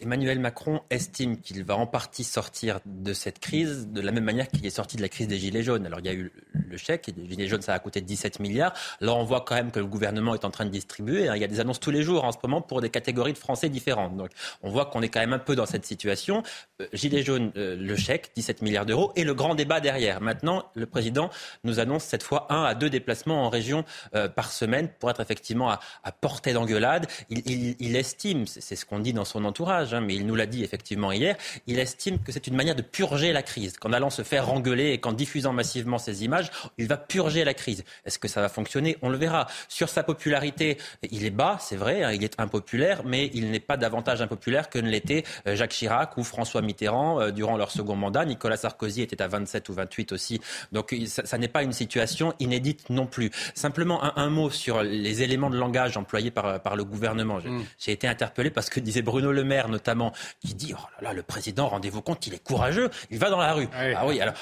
Emmanuel Macron estime qu'il va en partie sortir de cette crise de la même manière qu'il est sorti de la crise des Gilets jaunes. Alors il y a eu le chèque, les Gilets jaunes ça a coûté 17 milliards. Là on voit quand même que le gouvernement est en train de distribuer. Il y a des annonces tous les jours en ce moment pour des catégories de Français différentes. Donc on voit qu'on est quand même un peu dans cette situation. Euh, Gilets jaunes, euh, le chèque, 17 milliards d'euros et le grand débat derrière. Maintenant le président nous annonce cette fois un à deux déplacements en région euh, par semaine pour être effectivement à, portée d'engueulade. Il, estime, c'est ce qu'on dit dans son entourage, hein, mais il nous l'a dit effectivement hier, il estime que c'est une manière de purger la crise. Qu'en allant se faire engueuler et qu'en diffusant massivement ces images, il va purger la crise. Est-ce que ça va fonctionner? On le verra. Sur sa popularité, il est bas, c'est vrai, hein, il est impopulaire, mais il n'est pas davantage impopulaire que ne l'était euh, Jacques Chirac ou François Mitterrand euh, durant leur second mandat. Nicolas Sarkozy était à 27 ou 28 aussi. Donc ça, n'est pas une situation inédite non plus. Simplement un, mot sur les éléments de langage employés par, par le gouvernement. Mm. J'ai été interpellé parce que disait Bruno Le Maire notamment qui dit oh là là, le président, rendez-vous compte, il est courageux, il va dans la rue. Ah oui, alors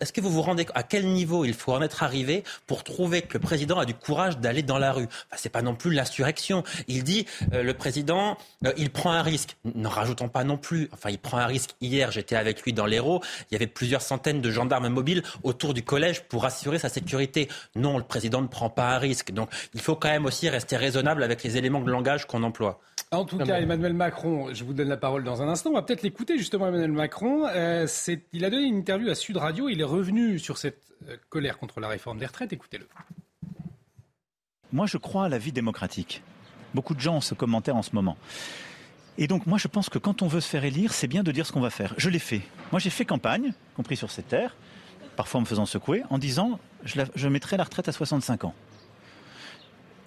est-ce que vous vous rendez à quel niveau il faut en être arrivé pour trouver que le président a du courage d'aller dans la rue? Enfin, C'est pas non plus l'insurrection. Il dit euh, le président, euh, il prend un risque. N'en rajoutons pas non plus. Enfin, il prend un risque. Hier, j'étais avec lui dans l'Hérault. Il y avait plusieurs centaines de gendarmes mobiles autour du collège pour assurer sa sécurité. Non, le président ne prend pas un risque. Donc, il faut quand même aussi rester raisonnable avec les éléments de langage qu'on emploie. En tout cas, Emmanuel Macron, je vous donne la parole dans un instant. On va peut-être l'écouter justement, Emmanuel Macron. Euh, il a donné une interview à Sud Radio. Il est revenu sur cette euh, colère contre la réforme des retraites. Écoutez-le. Moi, je crois à la vie démocratique. Beaucoup de gens ont ce commentaire en ce moment. Et donc, moi, je pense que quand on veut se faire élire, c'est bien de dire ce qu'on va faire. Je l'ai fait. Moi, j'ai fait campagne, compris sur cette terre, parfois en me faisant secouer, en disant je, je mettrai la retraite à 65 ans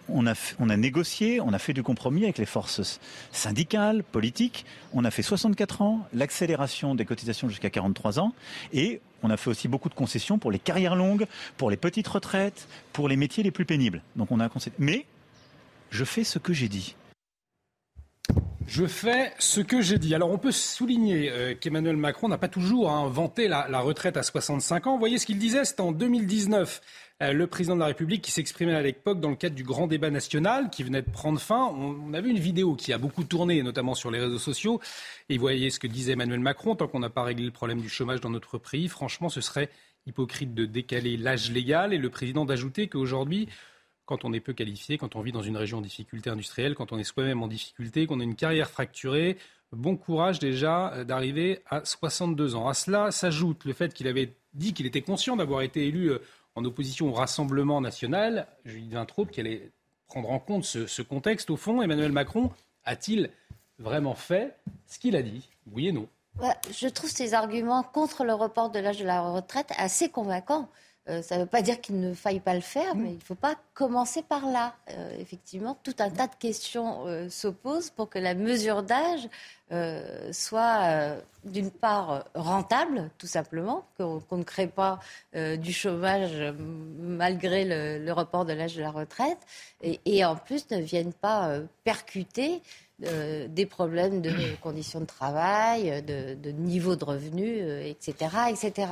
on a, on a négocié, on a fait du compromis avec les forces syndicales, politiques. On a fait 64 ans, l'accélération des cotisations jusqu'à 43 ans. Et on a fait aussi beaucoup de concessions pour les carrières longues, pour les petites retraites, pour les métiers les plus pénibles. Donc on a Mais je fais ce que j'ai dit. Je fais ce que j'ai dit. Alors on peut souligner euh, qu'Emmanuel Macron n'a pas toujours inventé la, la, retraite à 65 ans. Vous voyez ce qu'il disait, c'était en 2019. Euh, le président de la République qui s'exprimait à l'époque dans le cadre du grand débat national qui venait de prendre fin. On, a vu une vidéo qui a beaucoup tourné, notamment sur les réseaux sociaux. Et vous voyez ce que disait Emmanuel Macron, tant qu'on n'a pas réglé le problème du chômage dans notre pays, franchement, ce serait hypocrite de décaler l'âge légal et le président d'ajouter qu'aujourd'hui, quand on est peu qualifié, quand on vit dans une région en difficulté industrielle, quand on est soi-même en difficulté, qu'on a une carrière fracturée, bon courage déjà euh, d'arriver à 62 ans. À cela s'ajoute le fait qu'il avait dit qu'il était conscient d'avoir été élu euh, en opposition au Rassemblement national, Julie Vintraube, qui allait prendre en compte ce, contexte. Au fond, Emmanuel Macron a-t-il vraiment fait ce qu'il a dit Oui et non? je trouve ces arguments contre le report de l'âge de la retraite assez convaincants. Euh, ça ne veut pas dire qu'il ne faille pas le faire, mais il ne faut pas commencer par là. Euh, effectivement, tout un tas de questions euh, s'opposent pour que la mesure d'âge soit, d'une part, rentable, tout simplement, qu'on ne crée pas du chômage malgré le, report de l'âge de la retraite, et, et, en plus ne vienne pas percuter euh, des problèmes de [coughs] conditions de travail, de, niveau de revenu, etc., euh, etc.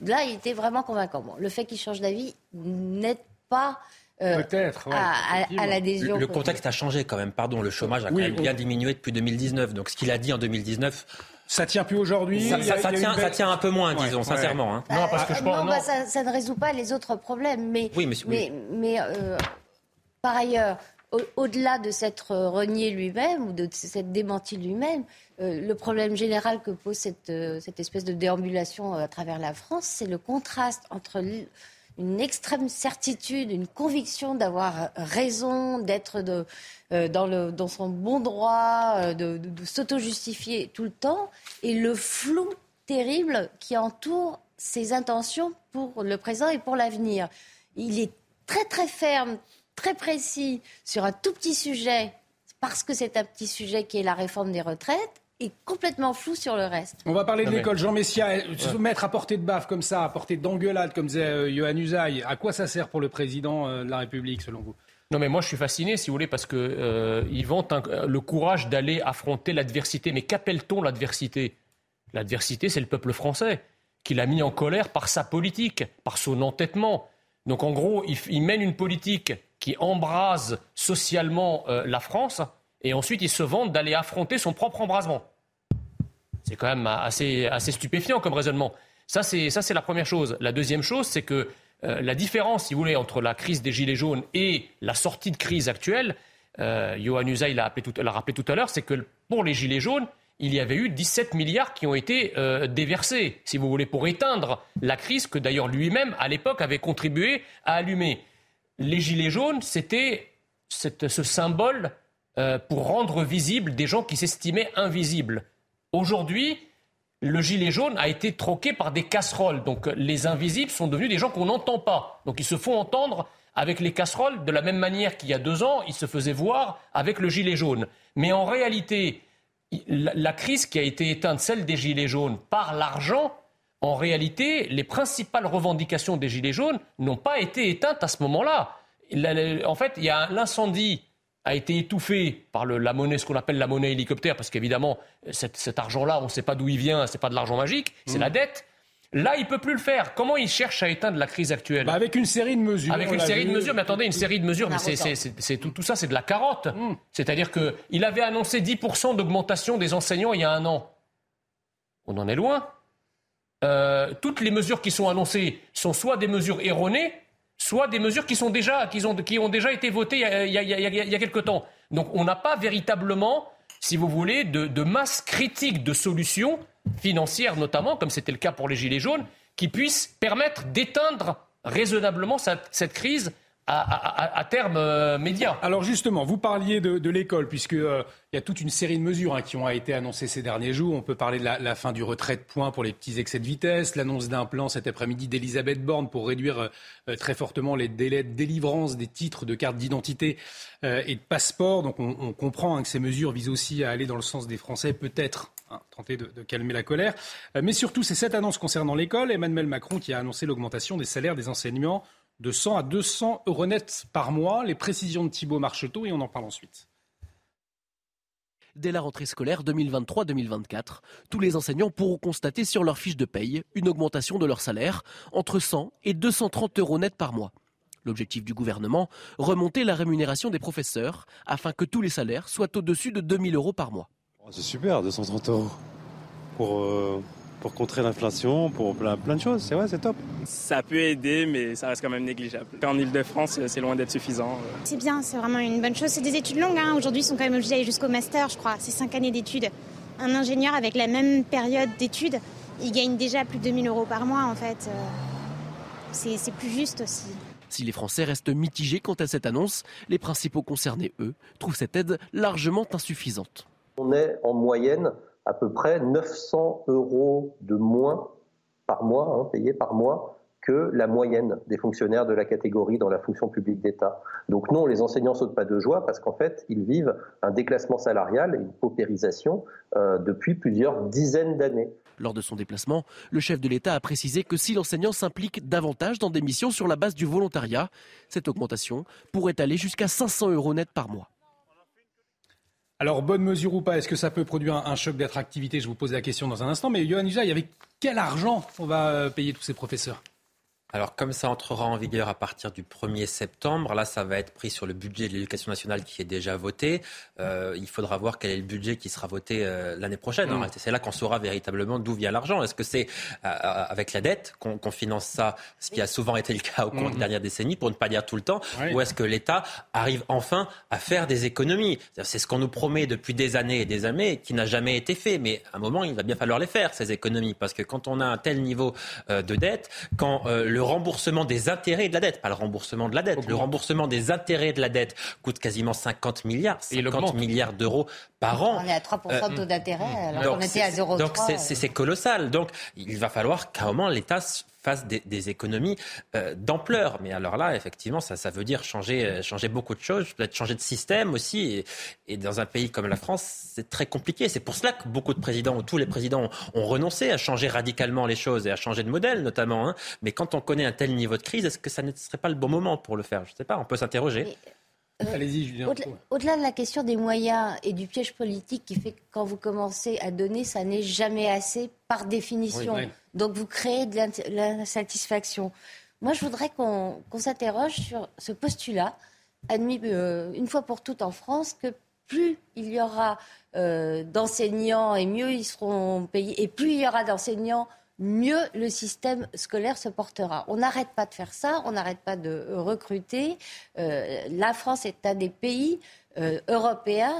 Là, il était vraiment convaincant. le fait qu'il change d'avis n'aide pas euh, Peut-être, à, l'adhésion. Le, contexte a changé quand même, pardon. Le chômage a quand même bien diminué depuis 2019. Donc ce qu'il a dit en 2019. Ça tient plus aujourd'hui. Ça, tient, ça tient un peu moins, disons, sincèrement. Hein. Non, parce que je pense. Bah, ça, ne résout pas les autres problèmes. Mais, mais, mais, mais par ailleurs, au-delà de s'être renié lui-même ou de s'être démenti lui-même, euh, le problème général que pose cette, euh, cette espèce de déambulation à travers la France, c'est le contraste entre une extrême certitude, une conviction d'avoir raison, d'être dans, dans, son bon droit, de, de s'auto-justifier tout le temps, et le flou terrible qui entoure ses intentions pour le présent et pour l'avenir. Il est très très ferme, très précis sur un tout petit sujet, parce que c'est un petit sujet qui est la réforme des retraites, complètement flou sur le reste. On va parler de l'école. Jean Messia, se mettre à portée de baffe comme ça, à portée d'engueulade, comme disait euh, Johan Usaï, à quoi ça sert pour le président euh, de la République, selon vous? Non, mais moi je suis fasciné, si vous voulez, parce qu'ils euh, vantent le courage d'aller affronter l'adversité. Mais qu'appelle-t-on l'adversité? L'adversité, c'est le peuple français qui l'a mis en colère par sa politique, par son entêtement. Donc en gros, il, mène une politique qui embrase socialement euh, la France, et ensuite il se vante d'aller affronter son propre embrasement. C'est quand même assez, stupéfiant comme raisonnement. Ça, c'est, la première chose. La deuxième chose, c'est que euh, la différence, si vous voulez, entre la crise des Gilets jaunes et la sortie de crise actuelle, euh, Johan Usaï l'a rappelé tout à l'heure, c'est que pour les Gilets jaunes, il y avait eu 17 milliards qui ont été euh, déversés, si vous voulez, pour éteindre la crise que d'ailleurs lui-même, à l'époque, avait contribué à allumer. Les Gilets jaunes, c'était ce symbole euh, pour rendre visible des gens qui s'estimaient invisibles. Aujourd'hui, le gilet jaune a été troqué par des casseroles. Donc les invisibles sont devenus des gens qu'on n'entend pas. Donc ils se font entendre avec les casseroles de la même manière qu'il y a deux ans, ils se faisaient voir avec le gilet jaune. Mais en réalité, la, crise qui a été éteinte, celle des Gilets jaunes, par l'argent, en réalité, les principales revendications des Gilets jaunes n'ont pas été éteintes à ce moment-là. En fait, il y a l'incendie a été étouffé par la monnaie, ce qu'on appelle la monnaie hélicoptère, parce qu'évidemment, cet, argent-là, on ne sait pas d'où il vient, ce n'est pas de l'argent magique, c'est mmh. la dette. Là, il peut plus le faire. Comment il cherche à éteindre la crise actuelle? Bah, Avec une série de mesures. Avec une série de mesures. Mais attendez, une série de mesures, mais c'est tout, tout, ça, c'est de la carotte. Hmm. C'est-à-dire qu'il avait annoncé 10% d'augmentation des enseignants il y a un an. On en est loin. Euh, toutes les mesures qui sont annoncées sont soit des mesures erronées, soit des mesures qui, ont, déjà été votées il y a, quelque temps. Donc on n'a pas véritablement, si vous voulez, de, masse critique de solutions financière notamment, comme c'était le cas pour les Gilets jaunes, qui puissent permettre d'éteindre raisonnablement cette, crise à, terme euh, médian. Alors justement, vous parliez de, l'école, puisqu'il euh, y a toute une série de mesures hein, qui ont été annoncées ces derniers jours. On peut parler de la, fin du retrait de points pour les petits excès de vitesse, l'annonce d'un plan cet après-midi d'Elisabeth Borne pour réduire euh, très fortement les délais de délivrance des titres de carte d'identité et de passeport. Donc on, comprend hein, que ces mesures visent aussi à aller dans le sens des Français, peut-être Hein, tenter de, calmer la colère. Mais surtout, c'est cette annonce concernant l'école. Emmanuel Macron qui a annoncé l'augmentation des salaires des enseignants de 100 à 200 euros nets par mois. Les précisions de Thibault Marcheteau et on en parle ensuite. Dès la rentrée scolaire 2023-2024, tous les enseignants pourront constater sur leur fiche de paye une augmentation de leur salaire entre 100 et 230 euros nets par mois. L'objectif du gouvernement, remonter la rémunération des professeurs afin que tous les salaires soient au-dessus de 2000 euros par mois. Oh, c'est super, 230 euros pour, euh, pour contrer l'inflation, pour plein, plein de choses. C'est vrai, c'est top. Ça peut aider, mais ça reste quand même négligeable. En Ile-de-France, c'est loin d'être suffisant. C'est bien, c'est vraiment une bonne chose. C'est des études longues. Hein. Aujourd'hui, ils sont quand même obligés d'aller jusqu'au master, je crois. C'est 5 années d'études. Un ingénieur avec la même période d'études, il gagne déjà plus de 2000 euros par mois, en fait. Euh, c'est plus juste aussi. Si les Français restent mitigés quant à cette annonce, les principaux concernés, eux, trouvent cette aide largement insuffisante. On est en moyenne à peu près 900 euros de moins par mois, hein, payés par mois, que la moyenne des fonctionnaires de la catégorie dans la fonction publique d'État. Donc non, les enseignants sautent pas de joie parce qu'en fait, ils vivent un déclassement salarial et une paupérisation euh, depuis plusieurs dizaines d'années. Lors de son déplacement, le chef de l'État a précisé que si l'enseignant s'implique davantage dans des missions sur la base du volontariat, cette augmentation pourrait aller jusqu'à 500 euros net par mois. Alors, bonne mesure ou pas, est-ce que ça peut produire un, choc d'attractivité? Je vous pose la question dans un instant. Mais Johan Usaï, avec quel argent on va euh, payer tous ces professeurs? Alors comme ça entrera en vigueur à partir du 1er septembre, là ça va être pris sur le budget de l'éducation nationale qui est déjà voté. Euh, il faudra voir quel est le budget qui sera voté euh, l'année prochaine. Mm. C'est là qu'on saura véritablement d'où vient l'argent. Est-ce que c'est euh, avec la dette qu'on finance ça, ce qui a souvent été le cas au cours des mm. dernières décennies, pour ne pas dire tout le temps, ou est-ce que l'État arrive enfin à faire des économies? C'est ce qu'on nous promet depuis des années et des années, qui n'a jamais été fait. Mais à un moment, il va bien falloir les faire ces économies, parce que quand on a un tel niveau de dette, quand le le remboursement des intérêts de la dette, pas le remboursement de la dette, le remboursement des intérêts de la dette coûte quasiment 50 milliards, 50 milliards d'euros par an. On est à 3% de taux euh, d'intérêt, alors qu'on était à 0,3. Donc c'est colossal. Donc il va falloir qu'à un moment l'État fasse des, économies euh, d'ampleur. Mais alors là, effectivement, ça, ça veut dire changer, euh, changer beaucoup de choses, peut-être changer de système aussi. Et, dans un pays comme la France, c'est très compliqué. C'est pour cela que beaucoup de présidents, ou tous les présidents, ont, renoncé à changer radicalement les choses et à changer de modèle, notamment. Hein. Mais quand on connaît un tel niveau de crise, est-ce que ça ne serait pas le bon moment pour le faire? Je ne sais pas, on peut s'interroger. Euh, Allez-y, Julien. Au-delà de la question des moyens et du piège politique qui fait que quand vous commencez à donner, ça n'est jamais assez par définition. Donc vous créez de l'insatisfaction. Moi, je voudrais qu'on s'interroge sur ce postulat, admis euh, une fois pour toutes en France, que plus il y aura euh, d'enseignants et mieux ils seront payés, et plus il y aura d'enseignants, mieux le système scolaire se portera. On n'arrête pas de faire ça, on n'arrête pas de recruter. Euh, la France est un des pays européens,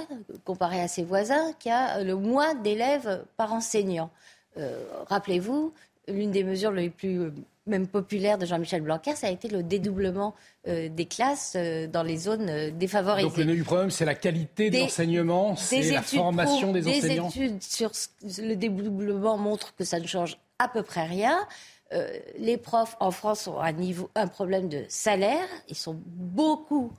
comparé à ses voisins, qui a le moins d'élèves par enseignant. Euh, rappelez-vous, l'une des mesures les plus euh, même populaires de Jean-Michel Blanquer, ça a été le dédoublement euh, des classes dans les zones défavorisées. Donc le du problème, c'est la qualité de l'enseignement, c'est la formation des enseignants. Des études sur le dédoublement montrent que ça ne change à peu près rien. les profs en France ont un, niveau, un problème de salaire. Ils sont beaucoup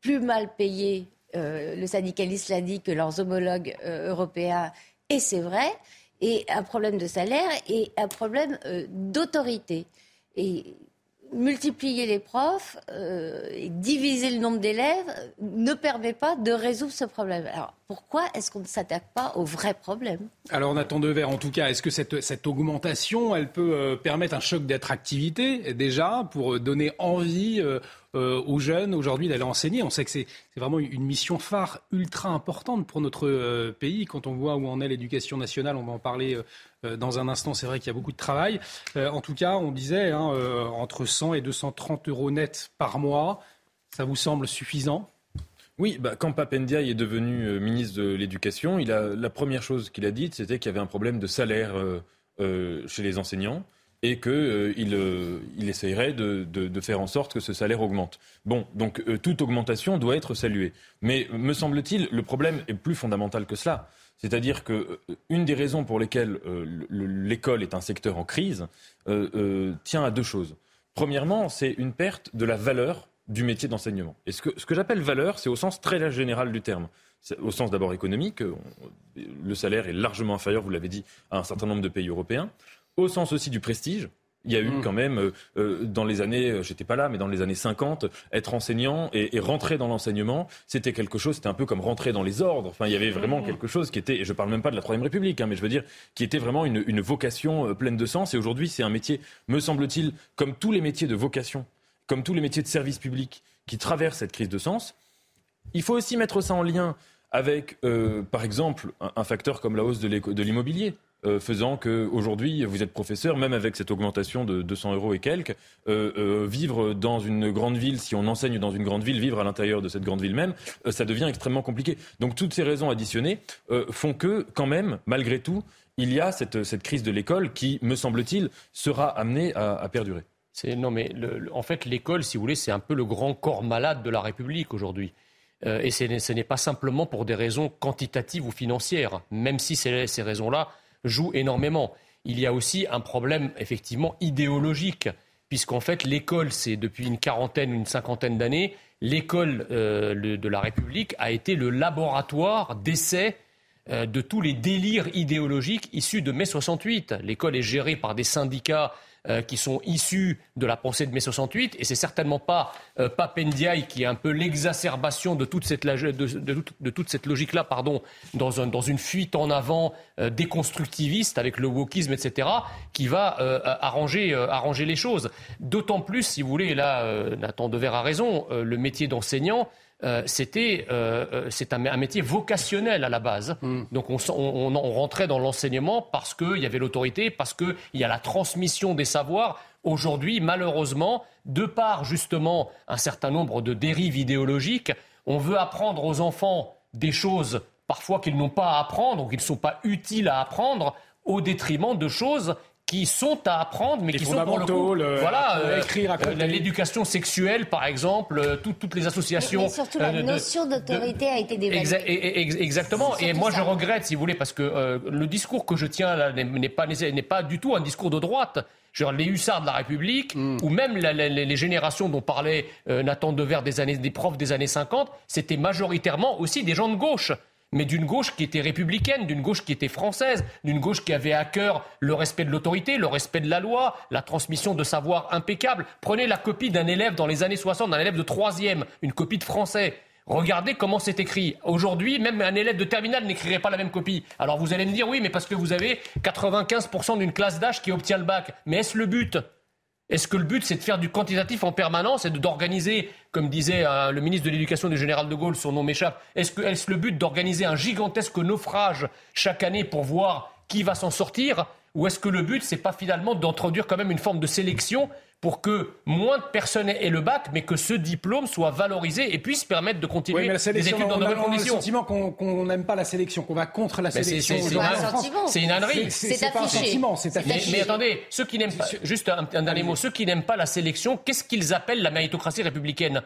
plus mal payés, le syndicaliste l'a dit, que leurs homologues européens. Et c'est vrai et un problème de salaire et un problème euh, d'autorité. Et multiplier les profs euh, et diviser le nombre d'élèves ne permet pas de résoudre ce problème. Alors pourquoi est-ce qu'on ne s'attaque pas au vrai problème? Alors Nathan Devers, en tout cas, est-ce que cette, augmentation, elle peut euh, permettre un choc d'attractivité déjà pour donner envie euh, aux jeunes aujourd'hui d'aller enseigner. On sait que c'est vraiment une mission phare ultra importante pour notre euh, pays. Quand on voit où en est l'éducation nationale, on va en parler euh, dans un instant. C'est vrai qu'il y a beaucoup de travail. en tout cas, on disait hein, entre 100 et 230 euros nets par mois. Ça vous semble suffisant? Oui, bah, quand Papendiaï est devenu ministre de l'Éducation, la première chose qu'il a dite, c'était qu'il y avait un problème de salaire chez les enseignants et qu'il euh, euh, il essayerait de, faire en sorte que ce salaire augmente. Bon, donc euh, toute augmentation doit être saluée. Mais me semble-t-il, le problème est plus fondamental que cela. C'est-à-dire qu'une des raisons pour lesquelles l'école est un secteur en crise tient à deux choses. Premièrement, c'est une perte de la valeur du métier d'enseignement. Et ce que, ce que j'appelle valeur, c'est au sens très général du terme. Au sens d'abord économique, le salaire est largement inférieur, vous l'avez dit, à un certain nombre de pays européens au sens aussi du prestige. Il y a eu mm. quand même, euh, euh, dans les années, euh, j'étais pas là, mais dans les années 50, être enseignant et, rentrer dans l'enseignement, c'était quelque chose, c'était un peu comme rentrer dans les ordres. Enfin, il y avait vraiment mm. quelque chose qui était, et je parle même pas de la Troisième République, hein, mais je veux dire, qui était vraiment une, une vocation pleine de sens. Et aujourd'hui, c'est un métier, me semble-t-il, comme tous les métiers de vocation, comme tous les métiers de service public qui traversent cette crise de sens. Il faut aussi mettre ça en lien avec, par exemple, un facteur comme la hausse de l'immobilier. Euh, faisant qu'aujourd'hui, vous êtes professeur, même avec cette augmentation de 200 euros et quelques, euh, euh, vivre dans une grande ville, si on enseigne dans une grande ville, vivre à l'intérieur de cette grande ville même, ça devient extrêmement compliqué. Donc toutes ces raisons additionnées font que, quand même, malgré tout, il y a cette, crise de l'école qui, me semble-t-il, sera amenée à, perdurer. Non, mais en fait, l'école, si vous voulez, c'est un peu le grand corps malade de la République aujourd'hui. et ce n'est pas simplement pour des raisons quantitatives ou financières, même si ces raisons-là joue énormément. Il y a aussi un problème effectivement idéologique, puisqu'en fait l'école, c'est depuis une quarantaine, ou une cinquantaine d'années, l'école euh, de la République a été le laboratoire d'essai de tous les délires idéologiques issus de mai 68. L'école est gérée par des syndicats euh, qui sont issus de la pensée de mai 68, et c'est certainement pas euh, qui est un peu l'exacerbation de toute cette, de, toute cette logique-là, pardon, dans, dans, une fuite en avant euh, déconstructiviste avec le wokisme, etc., qui va arranger, arranger les choses. D'autant plus, si vous voulez, et là, Nathan Dever a raison, le métier d'enseignant, euh, c'était euh, euh, c'est un, métier vocationnel à la base. Mm. Donc on, on, on, rentrait dans l'enseignement parce qu'il y avait l'autorité, parce qu'il y a la transmission des savoirs. Aujourd'hui, malheureusement, de par justement un certain nombre de dérives idéologiques, on veut apprendre aux enfants des choses parfois qu'ils n'ont pas à apprendre ou qui ne sont pas utiles à apprendre au détriment de choses qui sont à apprendre, mais qui sont pour le coup, voilà, euh, écrire, euh, l'éducation sexuelle, par exemple, euh, toutes les associations. Mais, surtout, la notion d'autorité a été dévaluée. exactement. Et moi, je regrette, si vous voulez, parce que le discours que je tiens là n'est pas, n'est pas du tout un discours de droite. Genre les hussards de la République, mm. ou même les générations dont parlait Nathan Dever des, années, des profs des années 50, c'était majoritairement aussi des gens de gauche mais d'une gauche qui était républicaine, d'une gauche qui était française, d'une gauche qui avait à cœur le respect de l'autorité, le respect de la loi, la transmission de savoir impeccable. Prenez la copie d'un élève dans les années 60, d'un élève de troisième, une copie de français. Regardez comment c'est écrit. Aujourd'hui, même un élève de terminale n'écrirait pas la même copie. Alors vous allez me dire, oui, mais parce que vous avez 95% d'une classe d'âge qui obtient le bac. Mais est-ce le but? Est-ce que le but, c'est de faire du quantitatif en permanence et d'organiser, comme disait euh, le ministre de l'Éducation du général de Gaulle, son nom m'échappe, est-ce que est-ce le but d'organiser un gigantesque naufrage chaque année pour voir qui va s'en sortir? Ou est-ce que le but, c'est pas finalement d'introduire quand même une forme de sélection pour que moins de personnes aient le bac, mais que ce diplôme soit valorisé et puisse permettre de continuer les études dans de bonnes conditions. le sentiment qu'on n'aime pas la sélection, qu'on va contre la sélection. C'est une ânerie. C'est affiché. Mais, mais, attendez, ceux qui n'aiment pas, juste un, un dernier mot, ceux qui n'aiment pas la sélection, qu'est-ce qu'ils appellent la méritocratie républicaine?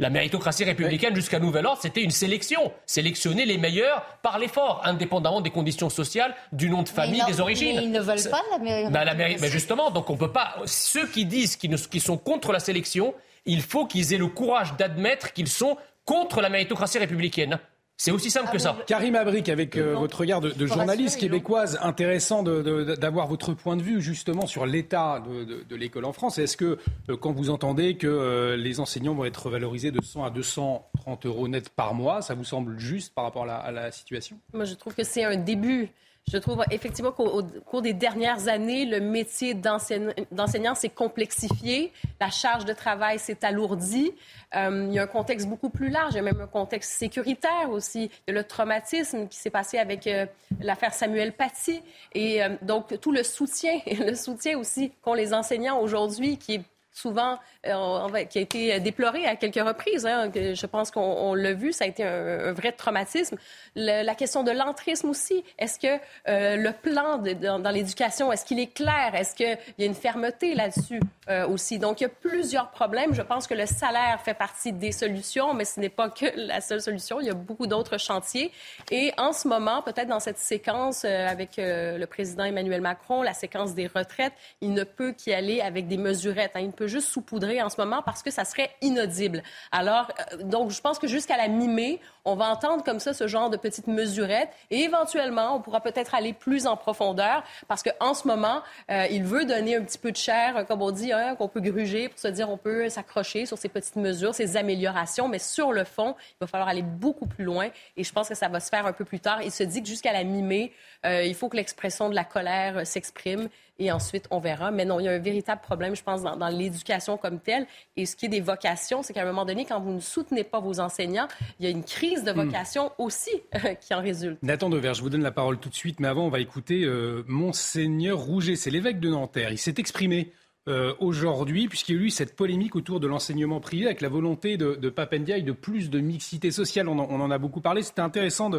La méritocratie républicaine jusqu'à nouvel ordre, c'était une sélection. Sélectionner les meilleurs par l'effort, indépendamment des conditions sociales, du nom de famille, des origines. Mais ils ne veulent pas la méritocratie. Bah, la mais justement, donc on peut pas. Ceux qui disent qu'ils sont contre la sélection, il faut qu'ils aient le courage d'admettre qu'ils sont contre la méritocratie républicaine. C'est aussi simple que ça. Ah Karim Abrik, avec euh, votre regard de, journaliste québécoise, intéressant d'avoir votre point de vue justement sur l'état de, l'école en France. Est-ce que euh, quand vous entendez que euh, les enseignants vont être valorisés de 100 à 230 euros net par mois, ça vous semble juste par rapport à la situation? Moi, je trouve que c'est un début. Je trouve effectivement qu'au cours des dernières années, le métier d'enseignant s'est complexifié, la charge de travail s'est alourdie. Euh, il y a un contexte beaucoup plus large, il y a même un contexte sécuritaire aussi. Il y a le traumatisme qui s'est passé avec euh, l'affaire Samuel Paty. Et euh, donc, tout le soutien, [laughs] le soutien aussi qu'ont les enseignants aujourd'hui, qui est souvent, euh, qui a été déploré à quelques reprises. Hein, je pense qu'on l'a vu, ça a été un, vrai traumatisme. la question de l'entrisme aussi. Est-ce que euh, le plan dans, l'éducation, est-ce qu'il est clair? Est-ce qu'il y a une fermeté là-dessus euh, aussi? Donc, il y a plusieurs problèmes. Je pense que le salaire fait partie des solutions, mais ce n'est pas que la seule solution. Il y a beaucoup d'autres chantiers. Et en ce moment, peut-être dans cette séquence avec le président Emmanuel Macron, la séquence des retraites, il ne peut qu'y aller avec des mesurettes. Hein juste saupoudrer en ce moment parce que ça serait inaudible. Alors, euh, donc, je pense que jusqu'à la mi-mai, on va entendre comme ça ce genre de petites mesurettes et éventuellement, on pourra peut-être aller plus en profondeur parce qu'en ce moment, euh, il veut donner un petit peu de chair, comme on dit, hein, qu'on peut gruger pour se dire on peut s'accrocher sur ces petites mesures, ces améliorations, mais sur le fond, il va falloir aller beaucoup plus loin et je pense que ça va se faire un peu plus tard. Il se dit que jusqu'à la mi-mai, euh, il faut que l'expression de la colère s'exprime et ensuite on verra. Mais non, il y a un véritable problème, je pense, dans, l'éducation comme telle. Et ce qui est des vocations, c'est qu'à un moment donné, quand vous ne soutenez pas vos enseignants, il y a une crise de hmm. vocation aussi euh, qui en résulte. Nathan Dever, je vous donne la parole tout de suite, mais avant, on va écouter euh, Monseigneur Rouget, c'est l'évêque de Nanterre. Il s'est exprimé euh, aujourd'hui, puisqu'il y a eu cette polémique autour de l'enseignement privé avec la volonté de, de Papendiaï de plus de mixité sociale. On en, a beaucoup parlé. C'était intéressant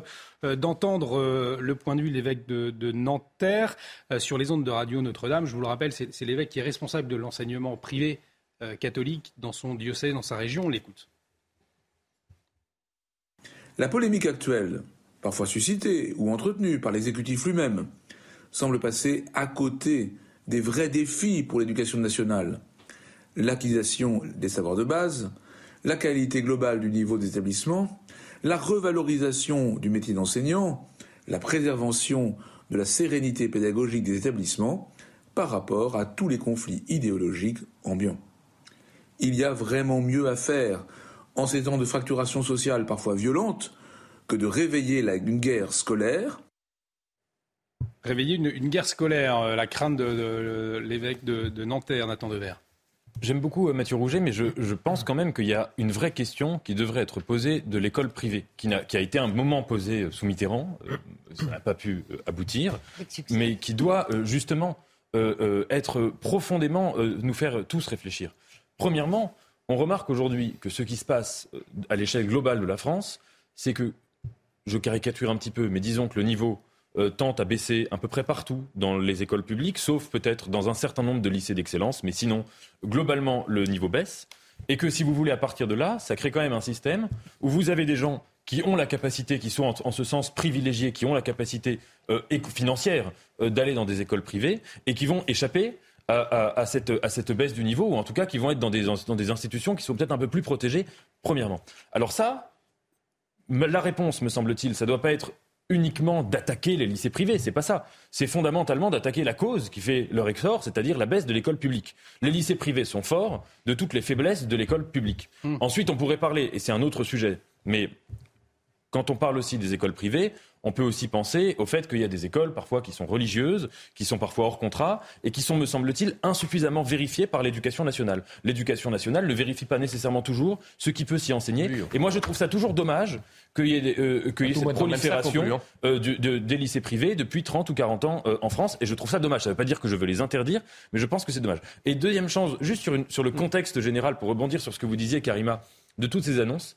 euh, d'entendre euh, le point de vue de l'évêque de, Nanterre sur les ondes de Radio Notre-Dame. Je vous le rappelle, c'est l'évêque qui est responsable de l'enseignement privé catholique dans son diocèse, dans sa région. On l'écoute. La polémique actuelle, parfois suscitée ou entretenue par l'exécutif lui-même, semble passer à côté des vrais défis pour l'éducation nationale. L'acquisition des savoirs de base, la qualité globale du niveau d'établissement, la revalorisation du métier d'enseignant, la préservation de la sérénité pédagogique des établissements par rapport à tous les conflits idéologiques ambiants. Il y a vraiment mieux à faire en ces temps de fracturation sociale parfois violente que de réveiller une guerre scolaire. Réveiller une, guerre scolaire, euh, la crainte de, l'évêque de, Nanterre, Nathan Devers. J'aime beaucoup euh, Mathieu Rouget, mais je, pense quand même qu'il y a une vraie question qui devrait être posée de l'école privée, qui a, qui a, été un moment posée sous Mitterrand, euh, ça n'a pas pu aboutir, mais qui doit justement être profondément, nous faire tous réfléchir. Premièrement, on remarque aujourd'hui que ce qui se passe à l'échelle globale de la France, c'est que, je caricature un petit peu, mais disons que le niveau euh, tente à baisser à peu près partout dans les écoles publiques, sauf peut-être dans un certain nombre de lycées d'excellence, mais sinon, globalement, le niveau baisse. Et que si vous voulez, à partir de là, ça crée quand même un système où vous avez des gens qui ont la capacité, qui sont en, ce sens privilégiés, qui ont la capacité euh, financière euh, d'aller dans des écoles privées et qui vont échapper à, cette, baisse du niveau, ou en tout cas qui vont être dans des, dans des institutions qui sont peut-être un peu plus protégées, premièrement. Alors ça, la réponse, me semble-t-il, ça ne doit pas être uniquement d'attaquer les lycées privés, c'est pas ça. C'est fondamentalement d'attaquer la cause qui fait leur exor, c'est-à-dire la baisse de l'école publique. Les lycées privés sont forts de toutes les faiblesses de l'école publique. Hmm. Ensuite, on pourrait parler, et c'est un autre sujet, mais quand on parle aussi des écoles privées, on peut aussi penser au fait qu'il y a des écoles parfois qui sont religieuses, qui sont parfois hors contrat et qui sont, me semble-t-il, insuffisamment vérifiées par l'éducation nationale. L'éducation nationale ne vérifie pas nécessairement toujours ce qui peut s'y enseigner. et moi, je trouve ça toujours dommage qu'il y ait, euh, cette prolifération hein. euh, des lycées privés depuis 30 ou 40 ans euh, en France. Et je trouve ça dommage. Ça ne veut pas dire que je veux les interdire, mais je pense que c'est dommage. Et deuxième chose, juste sur, sur le contexte général, pour rebondir sur ce que vous disiez, Karima, de toutes ces annonces,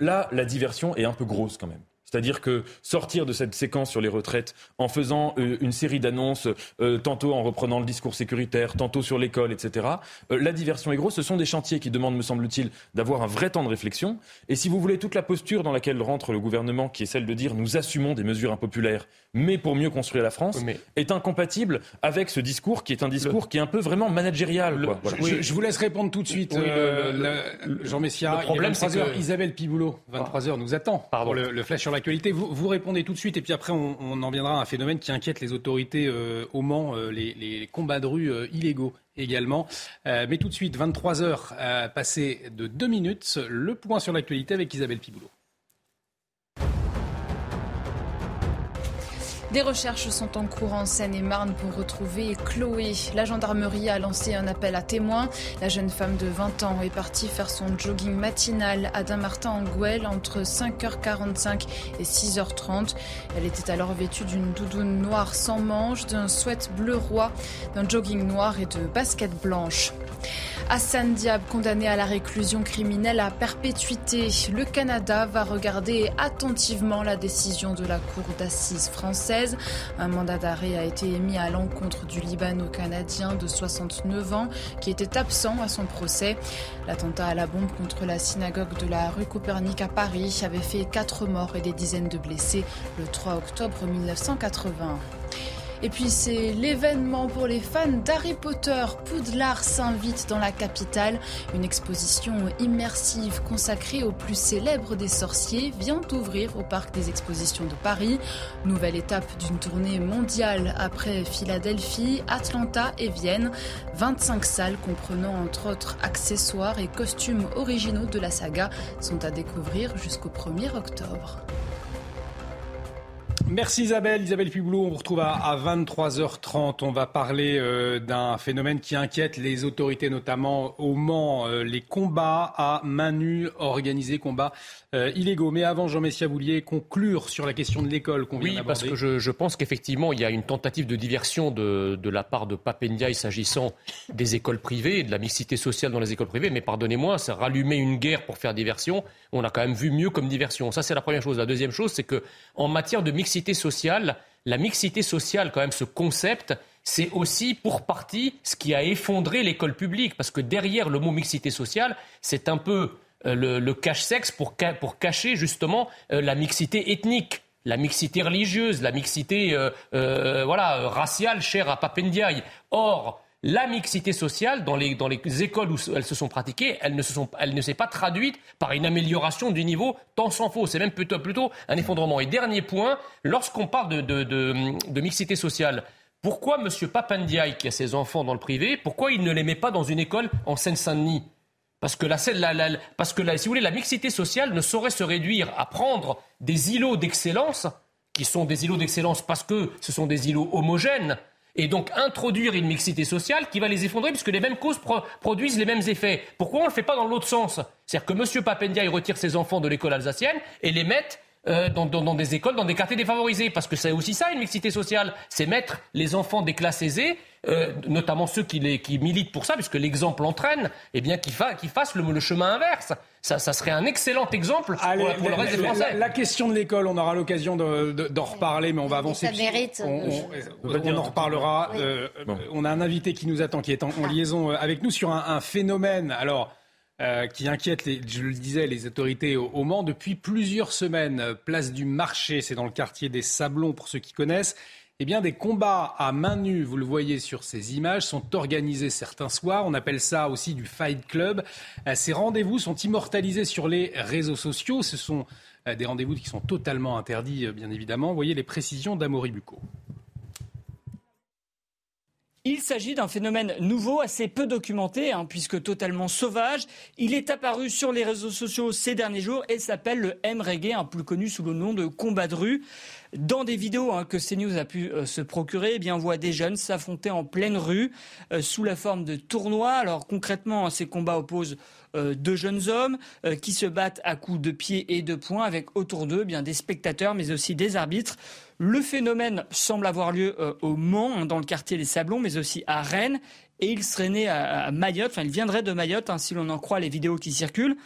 là, la diversion est un peu grosse quand même. C'est-à-dire que sortir de cette séquence sur les retraites en faisant euh, une série d'annonces, euh, tantôt en reprenant le discours sécuritaire, tantôt sur l'école, etc., euh, la diversion est grosse. Ce sont des chantiers qui demandent, me semble-t-il, d'avoir un vrai temps de réflexion. Et si vous voulez, toute la posture dans laquelle rentre le gouvernement, qui est celle de dire nous assumons des mesures impopulaires, mais pour mieux construire la France, est incompatible avec ce discours qui est un discours qui est un peu vraiment managérial. je, vous laisse répondre tout de suite, Jean Messia. Le problème, c'est que Isabelle Piboulot, 23h, nous attend pour le, le flash sur la vous, répondez tout de suite et puis après on, en viendra à un phénomène qui inquiète les autorités euh, au Mans, euh, les, combats de rue euh, illégaux également. mais tout de suite, 23 heures passées de deux minutes, le point sur l'actualité avec Isabelle Piboulot. Des recherches sont en cours en Seine-et-Marne pour retrouver Chloé. La gendarmerie a lancé un appel à témoins. La jeune femme de 20 ans est partie faire son jogging matinal à Dain-Martin-en-Gouel entre 5h45 et 6h30. Elle était alors vêtue d'une doudoune noire sans manches, d'un sweat bleu roi, d'un jogging noir et de baskets blanches. Hassan Diab, condamné à la réclusion criminelle à perpétuité. Le Canada va regarder attentivement la décision de la Cour d'assises française. Un mandat d'arrêt a été émis à l'encontre du Libano-Canadien de 69 ans qui était absent à son procès. L'attentat à la bombe contre la synagogue de la rue Copernic à Paris avait fait quatre morts et des dizaines de blessés le 3 octobre 1980. Et puis c'est l'événement pour les fans d'Harry Potter. Poudlard s'invite dans la capitale. Une exposition immersive consacrée au plus célèbre des sorciers vient d'ouvrir au parc des expositions de Paris. Nouvelle étape d'une tournée mondiale après Philadelphie, Atlanta et Vienne. 25 salles comprenant entre autres accessoires et costumes originaux de la saga sont à découvrir jusqu'au 1er octobre. Merci Isabelle. Isabelle Piboulot, on vous retrouve à, 23h30. On va parler euh, d'un phénomène qui inquiète les autorités, notamment au Mans, euh, les combats à main nue organisés, combats euh, illégaux. Mais avant, Jean Messia, vous vouliez conclure sur la question de l'école qu'on vient Oui, parce que je, pense qu'effectivement, il y a une tentative de diversion de, la part de Papendiaï s'agissant des écoles privées et de la mixité sociale dans les écoles privées. Mais pardonnez-moi, c'est rallumer une guerre pour faire diversion. On a quand même vu mieux comme diversion. Ça, c'est la première chose. La deuxième chose, c'est que en matière de mixité la mixité sociale, quand même, ce concept, c'est aussi pour partie ce qui a effondré l'école publique. Parce que derrière le mot mixité sociale, c'est un peu euh, le, cache-sexe pour, cacher justement euh, la mixité ethnique la mixité religieuse, la mixité euh, voilà, raciale chère à Papendiaï. Or, la mixité sociale dans les, écoles où elles se sont pratiquées, elle ne, se s'est pas traduite par une amélioration du niveau, tant s'en faut. C'est même plutôt, un effondrement. Et dernier point, lorsqu'on parle de mixité sociale, pourquoi M. Papandiaï, qui a ses enfants dans le privé, pourquoi il ne les met pas dans une école en Seine-Saint-Denis? Parce que, la, parce que si vous voulez, la mixité sociale ne saurait se réduire à prendre des îlots d'excellence, qui sont des îlots d'excellence parce que ce sont des îlots homogènes, et donc introduire une mixité sociale qui va les effondrer puisque les mêmes causes produisent les mêmes effets. Pourquoi on ne le fait pas dans l'autre sens? C'est-à-dire que M. Papendia retire ses enfants de l'école alsacienne et les met euh, dans, des écoles, dans des quartiers défavorisés. Parce que c'est aussi ça, une mixité sociale. C'est mettre les enfants des classes aisées, euh, notamment ceux qui, les, qui, militent pour ça, puisque l'exemple entraîne, eh bien, qu'ils fassent le, chemin inverse. Ça, ça, serait un excellent exemple pour, le reste des Français. La, question de l'école, on aura l'occasion d'en reparler, mais on va avancer. Ça mérite. On, en reparlera. Euh, on a un invité qui nous attend, qui est en, liaison avec nous sur un, un phénomène. Alors, euh, qui inquiète, je le disais, les autorités au, Mans depuis plusieurs semaines. Place du marché, c'est dans le quartier des Sablons pour ceux qui connaissent. Eh bien, des combats à main nue, vous le voyez sur ces images, sont organisés certains soirs. On appelle ça aussi du Fight Club. Euh, ces rendez-vous sont immortalisés sur les réseaux sociaux. Ce sont euh, des rendez-vous qui sont totalement interdits, bien évidemment. Vous voyez les précisions d'Amory Bucco. Il s'agit d'un phénomène nouveau, assez peu documenté, hein, puisque totalement sauvage. Il est apparu sur les réseaux sociaux ces derniers jours et s'appelle le M-Reggae, un plus connu sous le nom de combat de rue. Dans des vidéos hein, que CNews a pu euh, se procurer, eh bien, on voit des jeunes s'affronter en pleine rue euh, sous la forme de tournois. Alors concrètement, hein, ces combats opposent euh, deux jeunes hommes qui se battent à coups de pied et de poing avec autour d'eux eh bien des spectateurs, mais aussi des arbitres. Le phénomène semble avoir lieu au Mans, hein, dans le quartier des Sablons, mais aussi à Rennes. Et il serait né à, Mayotte, enfin il viendrait de Mayotte, si l'on en croit les vidéos qui circulent.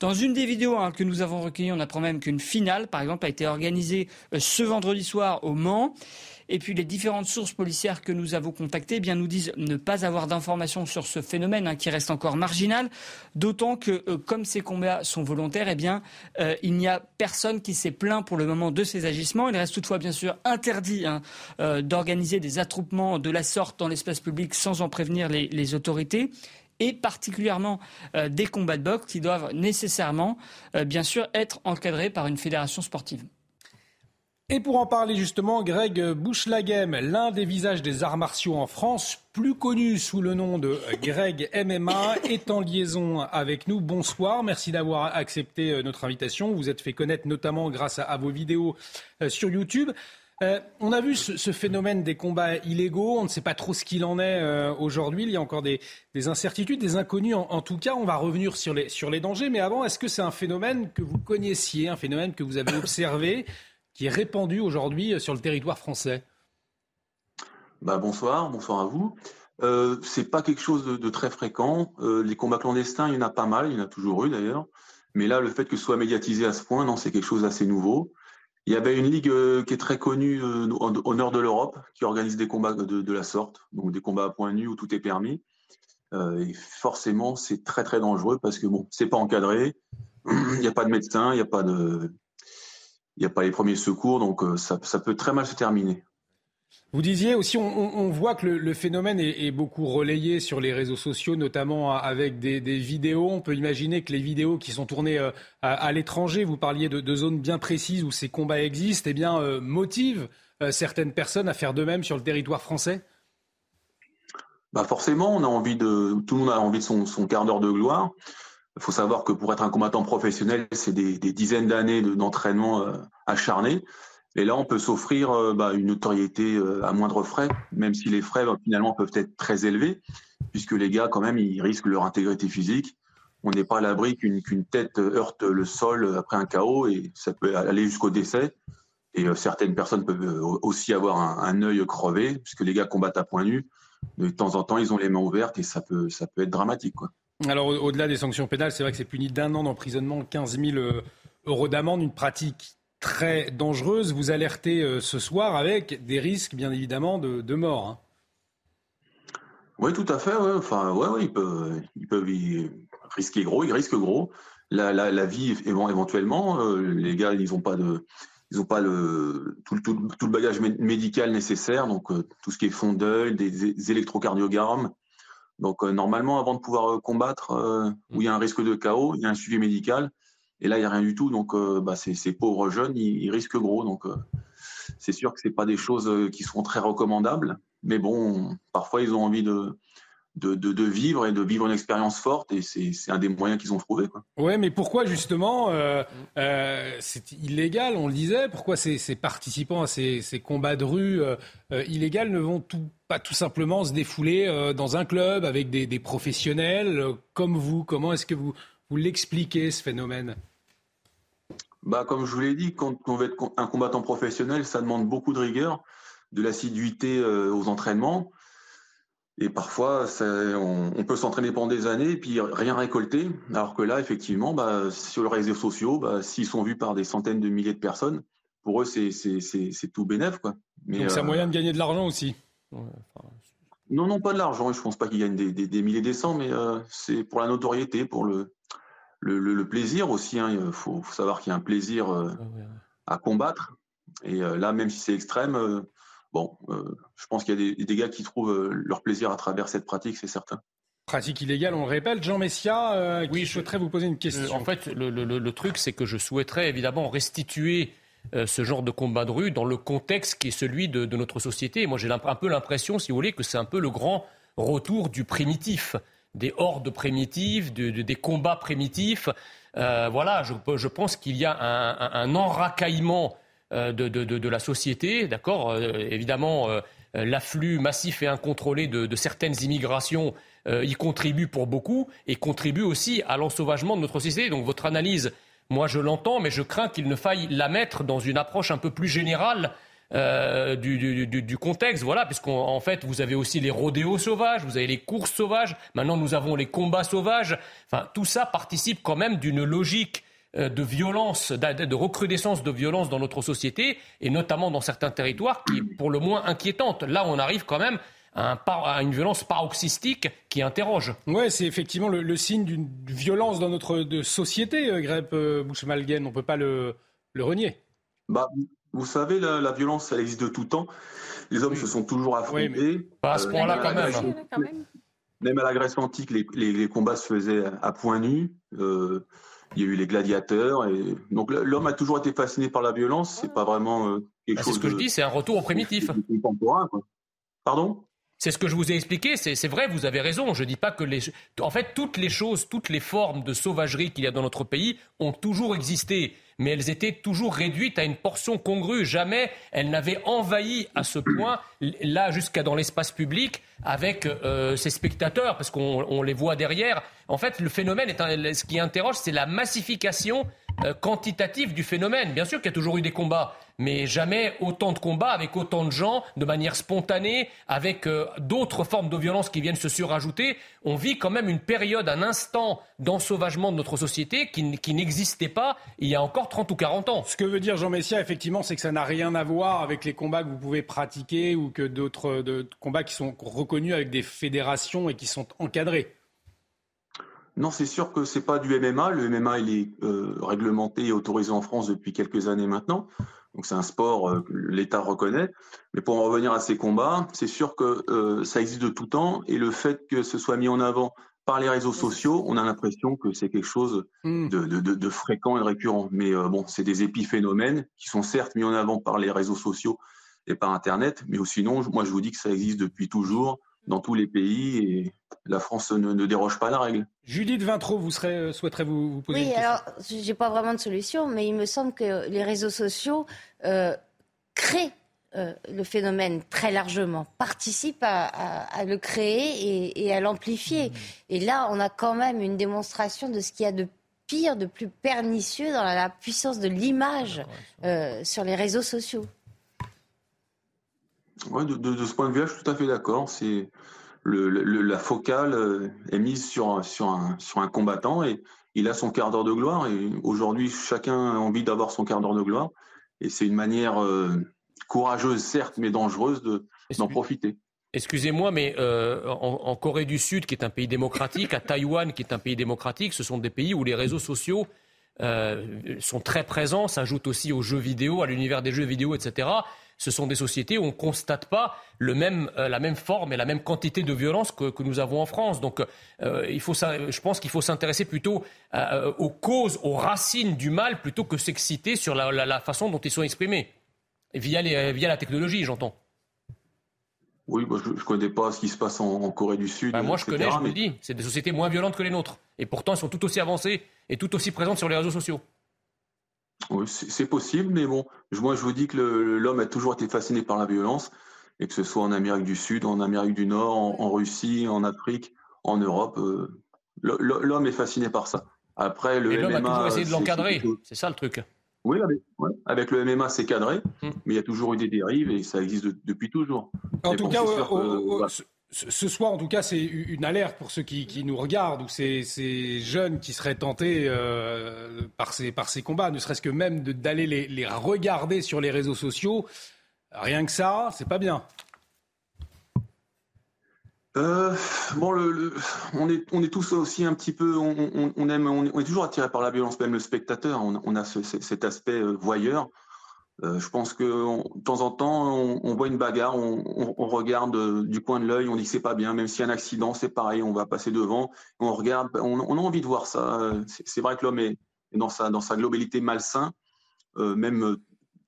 Dans une des vidéos hein, que nous avons recueillies, on apprend même qu'une finale, par exemple, a été organisée euh, ce vendredi soir au Mans. Et puis les différentes sources policières que nous avons contactées eh nous disent ne pas avoir d'informations sur ce phénomène hein, qui reste encore marginal, d'autant que euh, comme ces combats sont volontaires, eh bien, euh, il n'y a personne qui s'est plaint pour le moment de ces agissements. Il reste toutefois bien sûr interdit hein, d'organiser des attroupements de la sorte dans l'espace public sans en prévenir les autorités et particulièrement euh, des combats de boxe qui doivent nécessairement, euh, bien sûr, être encadrés par une fédération sportive. Et pour en parler justement, Greg Bouchlagem, l'un des visages des arts martiaux en France, plus connu sous le nom de Greg MMA, [laughs] est en liaison avec nous. Bonsoir, merci d'avoir accepté euh, notre invitation. Vous êtes fait connaître notamment grâce à, vos vidéos sur YouTube. Euh, on a vu ce, phénomène des combats illégaux. On ne sait pas trop ce qu'il en est euh, aujourd'hui. Il y a encore des, incertitudes, des inconnus. En, tout cas, on va revenir sur les, dangers. Mais avant, est-ce que c'est un phénomène que vous connaissiez, un phénomène que vous avez observé, qui est répandu aujourd'hui euh, sur le territoire français? Bah, Bonsoir, bonsoir à vous. Euh, c'est pas quelque chose de, très fréquent. les combats clandestins, il y en a pas mal, il y en a toujours eu d'ailleurs. Mais là, le fait que ce soit médiatisé à ce point, non, c'est quelque chose d'assez nouveau. Il y avait une ligue euh, qui est très connue euh, au nord de l'Europe, qui organise des combats de, la sorte, donc des combats à point nu où tout est permis. Euh, et forcément, c'est très très dangereux parce que bon, c'est pas encadré, [clears throat] il n'y a pas de médecin, il n'y a pas de, il a pas les premiers secours, donc ça peut très mal se terminer. Vous disiez aussi, on, voit que le, phénomène est, beaucoup relayé sur les réseaux sociaux, notamment avec des, vidéos. On peut imaginer que les vidéos qui sont tournées euh, à, l'étranger, vous parliez de, zones bien précises où ces combats existent, eh bien, euh, motivent euh, certaines personnes à faire de même sur le territoire français? Bah forcément, on a envie de, tout le monde a envie de son, quart d'heure de gloire. Il faut savoir que pour être un combattant professionnel, c'est des, dizaines d'années d'entraînement acharné. Et là, on peut s'offrir euh, bah, une notoriété euh, à moindre frais, même si les frais bah, finalement peuvent être très élevés, puisque les gars, quand même, ils risquent leur intégrité physique. On n'est pas à l'abri qu'une tête heurte le sol après un chaos et ça peut aller jusqu'au décès. Et euh, certaines personnes peuvent aussi avoir un, œil crevé, puisque les gars combattent à point nu. De temps en temps, ils ont les mains ouvertes et ça peut, ça peut être dramatique. Alors, au-delà des sanctions pénales, c'est vrai que c'est puni d'un an d'emprisonnement, 15 000 euros d'amende, une pratique très dangereuse. Vous alertez euh, ce soir avec des risques, bien évidemment, de, mort. Hein. Oui, tout à fait. Enfin, ouais, ils peuvent, ils peuvent risquer gros, ils risquent gros. La, la, vie, éventuellement, euh, les gars, ils n'ont pas de, ils n'ont pas le, tout, le bagage médical nécessaire, donc tout ce qui est fond d'œil, des, électrocardiogrammes. Donc normalement, avant de pouvoir combattre, où il y a un risque de chaos, il y a un suivi médical. Et là, il n'y a rien du tout. Donc bah, ces, pauvres jeunes, ils, risquent gros. Donc c'est sûr que ce pas des choses qui sont très recommandables. Mais bon, parfois, ils ont envie de, vivre et de vivre une expérience forte et c'est un des moyens qu'ils ont trouvé. Oui, mais pourquoi justement euh, euh, c'est illégal, on le disait, pourquoi ces, participants à ces, combats de rue euh, illégaux ne vont pas tout simplement se défouler dans un club avec des, professionnels comme vous? Comment est-ce que vous, vous l'expliquez ce phénomène bah, Comme je vous l'ai dit, quand on veut être un combattant professionnel, ça demande beaucoup de rigueur, de l'assiduité aux entraînements. Et parfois, on, peut s'entraîner pendant des années et puis rien récolter. Alors que là, effectivement, bah, sur les réseaux sociaux, bah, s'ils sont vus par des centaines de milliers de personnes, pour eux, c'est tout bénef. Quoi. Mais, Donc c'est un euh, moyen de gagner de l'argent aussi Non, non, pas de l'argent. Je ne pense pas qu'ils gagnent des, milliers des cents, mais euh, c'est pour la notoriété, pour le, le, plaisir aussi. Hein. Il faut, savoir qu'il y a un plaisir euh, à combattre. Et là, même si c'est extrême, bon, euh, je pense qu'il y a des, gars qui trouvent euh, leur plaisir à travers cette pratique, c'est certain. Pratique illégale, on le répète. Jean Messia, euh, oui, je souhaiterais vous poser une question. en fait, le, truc, c'est que je souhaiterais évidemment restituer ce genre de combat de rue dans le contexte qui est celui de, notre société. Moi, j'ai un peu l'impression, si vous voulez, que c'est un peu le grand retour du primitif, des hordes primitives, des combats primitifs. voilà, je, pense qu'il y a un, un enracaillement euh, de, la société. D'accord euh, Évidemment, euh, l'afflux massif et incontrôlé de, certaines immigrations y contribue pour beaucoup et contribue aussi à l'ensauvagement de notre société. Donc votre analyse, moi je l'entends, mais je crains qu'il ne faille la mettre dans une approche un peu plus générale du, contexte, voilà, puisqu'en fait, vous avez aussi les rodéos sauvages, vous avez les courses sauvages, maintenant nous avons les combats sauvages. Enfin, tout ça participe quand même d'une logique euh, de violence, de recrudescence de violence dans notre société, et notamment dans certains territoires, qui est pour le moins inquiétante. Là, on arrive quand même à, une violence paroxystique qui interroge. Oui, c'est effectivement le, signe d'une violence dans notre société, euh, Grep euh, Bushmalgen. On ne peut pas le, renier. Bah, vous savez, la, violence, elle existe de tout temps. Les hommes se sont toujours affrontés. pas à ce point-là, quand, même. Même à la Grèce antique, les, combats se faisaient à point nu il y a eu les gladiateurs. Et... Donc l'homme a toujours été fasciné par la violence. C'est pas vraiment euh, quelque chose. C'est ce que je dis, c'est un retour au primitif. Contemporain. Pardon? C'est ce que je vous ai expliqué, c'est vrai, vous avez raison. Je ne dis pas que les. En fait, toutes les choses, toutes les formes de sauvagerie qu'il y a dans notre pays ont toujours existé mais elles étaient toujours réduites à une portion congrue. Jamais elles n'avaient envahi à ce point, là jusqu'à dans l'espace public, avec euh, ces spectateurs, parce qu'on les voit derrière. En fait, le phénomène, est ce qui interroge, c'est la massification euh, quantitative du phénomène. Bien sûr qu'il y a toujours eu des combats, mais jamais autant de combats avec autant de gens, de manière spontanée, avec euh, d'autres formes de violence qui viennent se surajouter. On vit quand même une période, un instant d'ensauvagement de notre société qui, qui n'existait pas il y a encore 30 ou 40 ans. Ce que veut dire Jean Messia, effectivement, c'est que ça n'a rien à voir avec les combats que vous pouvez pratiquer ou que d'autres combats qui sont reconnus avec des fédérations et qui sont encadrés. Non, c'est sûr que c'est pas du MMA. Le MMA, il est euh, réglementé et autorisé en France depuis quelques années maintenant. Donc c'est un sport euh, que l'État reconnaît. Mais pour en revenir à ces combats, c'est sûr que euh, ça existe de tout temps et le fait que ce soit mis en avant par les réseaux sociaux, on a l'impression que c'est quelque chose hmm. de, fréquent et récurrent. Mais bon, c'est des épiphénomènes qui sont certes mis en avant par les réseaux sociaux et par Internet, mais sinon, moi je vous dis que ça existe depuis toujours dans tous les pays et la France ne, déroge pas à la règle. Judith Vintraud, vous serez, euh, souhaiterez vous, poser une question? Oui, alors, j'ai pas vraiment de solution, mais il me semble que les réseaux sociaux euh, créent euh, le phénomène très largement, participent à, le créer et, à l'amplifier. Mmh. Et là, on a quand même une démonstration de ce qu'il y a de pire, de plus pernicieux dans la, puissance de l'image sur les réseaux sociaux. Ouais, de, ce point de vue-là, je suis tout à fait d'accord. C'est la focale euh, est mise sur, sur, un, sur un combattant et il a son quart d'heure de gloire. Et aujourd'hui, chacun a envie d'avoir son quart d'heure de gloire. Et c'est une manière euh, courageuse, certes, mais dangereuse d'en profiter. Excusez-moi, mais euh, en, Corée du Sud, qui est un pays démocratique, à Taïwan, qui est un pays démocratique, ce sont des pays où les réseaux sociaux sont très présents, s'ajoutent aussi aux jeux vidéo, à l'univers des jeux vidéo, etc ce sont des sociétés où on ne constate pas le même, euh, la même forme et la même quantité de violence que, que nous avons en France. Donc euh, il faut, je pense qu'il faut s'intéresser plutôt euh, aux causes, aux racines du mal, plutôt que s'exciter sur la, la, la, façon dont ils sont exprimés, via, les, via la technologie, j'entends. Oui, je ne connais pas ce qui se passe en, Corée du Sud. Ben moi, je connais, je vous le dis. C'est des sociétés moins violentes que les nôtres. Et pourtant, elles sont tout aussi avancées et tout aussi présentes sur les réseaux sociaux. Oui, c'est possible, mais bon, moi je vous dis que l'homme a toujours été fasciné par la violence, et que ce soit en Amérique du Sud, en Amérique du Nord, en, Russie, en Afrique, en Europe, euh, l'homme est fasciné par ça. Après, le MMA. L'homme a toujours essayé de l'encadrer, c'est ça le truc. Oui, avec, le MMA, c'est cadré, hum. mais il y a toujours eu des dérives et ça existe depuis toujours. En tout cas, ce soir, en tout cas, c'est une alerte pour ceux qui, nous regardent ou ces, jeunes qui seraient tentés euh, par, ces, ces combats, ne serait-ce que même d'aller les, regarder sur les réseaux sociaux. Rien que ça, c'est pas bien. Euh, bon, on, est, tous aussi un petit peu, on, est toujours attiré par la violence, même le spectateur. On, a cet aspect euh, voyeur. Euh, je pense que de temps en temps, on, voit une bagarre, on, regarde euh, du coin de l'œil, on dit que c'est pas bien, même s'il y a un accident, c'est pareil, on va passer devant, on regarde, on, a envie de voir ça. C'est vrai que l'homme est, dans sa dans sa globalité malsain, euh, même